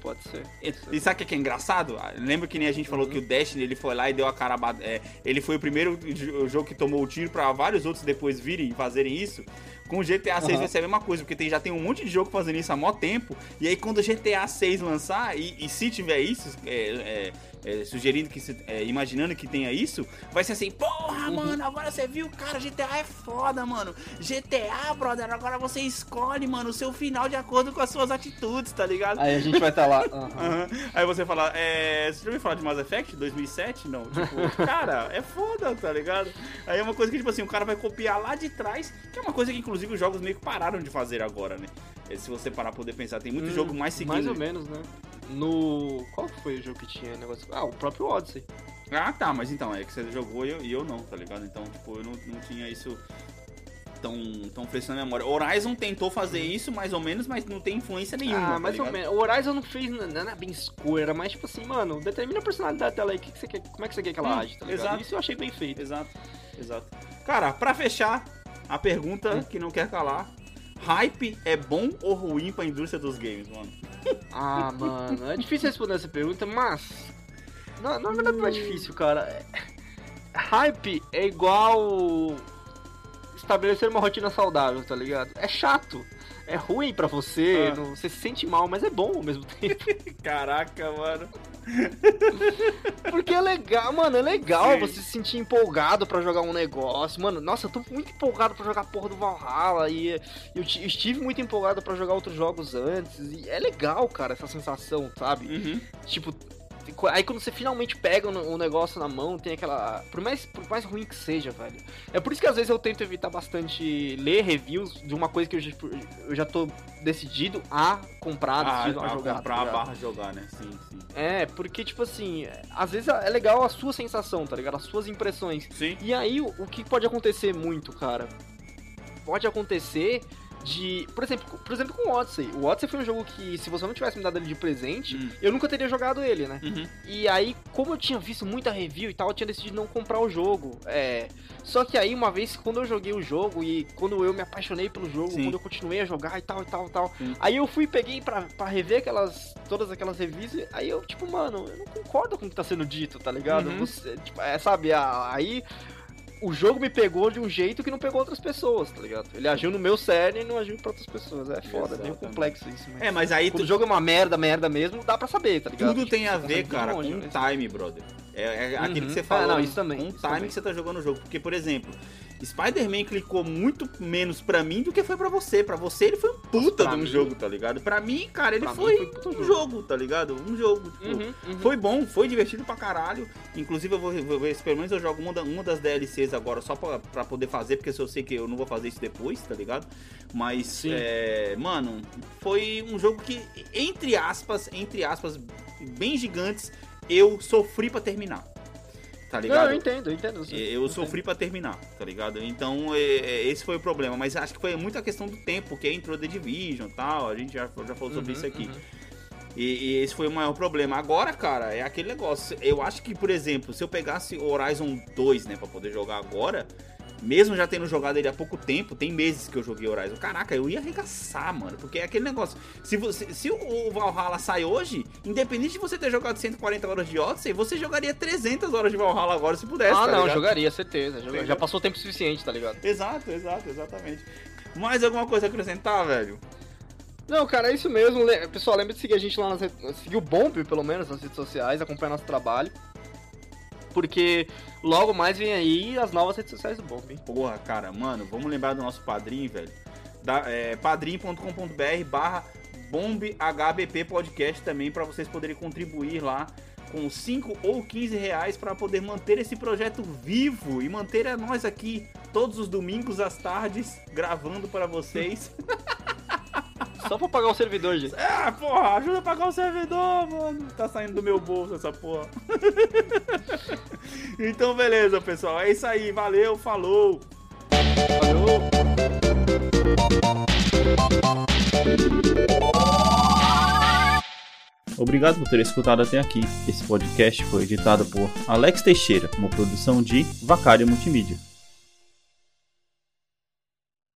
Pode ser. E, e sabe o que é, é engraçado? Ah, Lembra que nem a gente falou Uhum. que o Destiny ele foi lá e deu a cara. É, ele foi o primeiro jo- jogo que tomou o tiro pra vários outros depois virem e fazerem isso. Com o GTA 6 Aham. vai ser a mesma coisa, porque tem, já tem um monte de jogo fazendo isso há mó tempo. E aí quando o GTA 6 lançar, e, e se tiver isso, é, é, é, sugerindo que é, imaginando que tenha isso, vai ser assim, porra, mano, agora você viu, cara, GTA é foda, mano. GTA, brother, agora você escolhe, mano, o seu final de acordo com as suas atitudes, tá ligado? Aí a gente vai estar lá. aham. Aham. Aí você fala, é. Você já ouviu falar de Mass Effect 2007? Não. Tipo, cara, é foda, tá ligado? Aí é uma coisa que, tipo assim, o cara vai copiar lá de trás, que é uma coisa que, inclusive, os jogos meio que pararam de fazer agora, né? É, Se você parar pra poder pensar, tem muito Hum, jogo mais seguindo. Mais ou menos, né? No. Qual foi o jogo que tinha negócio? Ah, o próprio Odyssey. Ah, tá, mas então, é que você jogou e eu, e eu não, tá ligado? Então, tipo, eu não, não tinha isso tão, tão fresco na memória. Horizon tentou fazer isso, mais ou menos, mas não tem influência nenhuma. ah, tá mais ou ligado? menos. O Horizon não fez nada bem escuro, era mais tipo assim, mano, determina a personalidade dela aí, que que você quer, como é que você quer que ela Hum, age, tá ligado? exato. Isso eu achei bem feito. Exato, exato. Cara, pra fechar, a pergunta que não quer calar. Hype é bom ou ruim pra indústria dos games, mano? Ah, mano, é difícil responder essa pergunta, mas. Na, na verdade não é difícil, cara. Hype é igual. estabelecer uma rotina saudável, tá ligado? É chato. É ruim pra você, Ah. não- você se sente mal, mas é bom ao mesmo tempo. Caraca, mano. Porque é legal, mano, é legal Sim. você se sentir empolgado pra jogar um negócio. Mano, nossa, eu tô muito empolgado pra jogar a porra do Valhalla e eu ti- estive muito empolgado pra jogar outros jogos antes. E é legal, cara, essa sensação, sabe? Uhum. Tipo, aí quando você finalmente pega o negócio na mão, tem aquela. Por mais, por mais ruim que seja, velho. É por isso que às vezes eu tento evitar bastante ler reviews de uma coisa que eu já, tipo, eu já tô decidido a comprar, Ah, decidido a jogar. tá comprar a ligado? barra jogar, né? Sim, sim. É, porque, tipo assim, às vezes é legal a sua sensação, tá ligado? As suas impressões. Sim. E aí, o que pode acontecer muito, cara? Pode acontecer de. Por exemplo, por exemplo, com o Odyssey. O Odyssey foi um jogo que, se você não tivesse me dado ele de presente, Hum. eu nunca teria jogado ele, né? Uhum. E aí, como eu tinha visto muita review e tal, eu tinha decidido não comprar o jogo. É. Só que aí, uma vez, quando eu joguei o jogo e quando eu me apaixonei pelo jogo, Sim. quando eu continuei a jogar e tal, e tal, e tal. Sim. Aí eu fui, peguei pra, pra rever aquelas. Todas aquelas reviews. e Aí eu, tipo, mano, eu não concordo com o que tá sendo dito, tá ligado? Uhum. Você, tipo, é, sabe, aí. O jogo me pegou de um jeito que não pegou outras pessoas, tá ligado? Ele agiu no meu cérebro e não agiu pra outras pessoas. É foda, é meio Exatamente. complexo isso, mas. É, mas aí Quando tu- o jogo é uma merda, merda mesmo, dá pra saber, tá ligado? tudo Tipo, tem a ver, cara, longe, com né? o time, brother. É, é aquele Uhum. que você Ah, falou. não, isso também, Com o isso time também. que você tá jogando o jogo. Porque, por exemplo, Spider-Man clicou muito menos pra mim do que foi pra você. Pra você ele foi um puta pra de um mim- jogo, tá ligado? Pra mim, cara, ele mim foi, foi um jogo. jogo, tá ligado? Um jogo. Tipo, Uhum, uhum. Foi bom, foi divertido pra caralho. Inclusive, eu vou, vou ver pelo menos eu jogo uma, da- uma das DLCs agora só pra, pra poder fazer, porque se eu sei que eu não vou fazer isso depois, tá ligado? Mas, é, mano, foi um jogo que, entre aspas, entre aspas, bem gigantes, eu sofri pra terminar. Tá Não, ligado? eu entendo, eu entendo. sim. Eu Entendo. sofri pra terminar, tá ligado? Então, é, é, esse foi o problema. Mas acho que foi muita questão do tempo, porque entrou The Division e tal. A gente já, já falou sobre Uhum, isso aqui. uhum. E, e esse foi o maior problema. Agora, cara, é aquele negócio. Eu acho que, por exemplo, se eu pegasse o Horizon 2, né, pra poder jogar agora, mesmo já tendo jogado ele há pouco tempo, tem meses que eu joguei Horizon. Caraca, eu ia arregaçar, mano. Porque é aquele negócio. Se, você, se o Valhalla sai hoje, independente de você ter jogado 140 horas de Odyssey, você jogaria 300 horas de Valhalla agora se pudesse. Ah, tá não, ligado? jogaria, certeza. jogaria. Já passou tempo suficiente, tá ligado? Exato, exato, exatamente. Mais alguma coisa a acrescentar, velho? Não, cara, é isso mesmo. Pessoal, lembra de seguir a gente lá nas redes... Seguir o Bomb, pelo menos, nas redes sociais, acompanhar nosso trabalho. Porque logo mais vem aí as novas redes sociais do Bomb, hein? Porra, cara, mano, vamos lembrar do nosso padrinho, velho. Da, é, padrim.com.br barra bombhbp podcast também para vocês poderem contribuir lá com 5 ou 15 reais para poder manter esse projeto vivo e manter a nós aqui todos os domingos às tardes gravando para vocês. Só pra pagar o servidor, gente. Ah, porra, ajuda a pagar o servidor, mano. Tá saindo do meu bolso essa porra. então, beleza, pessoal. É isso aí. Valeu, falou. Falou. Obrigado por ter escutado até aqui. Esse podcast foi editado por Alex Teixeira, uma produção de Vacária Multimídia.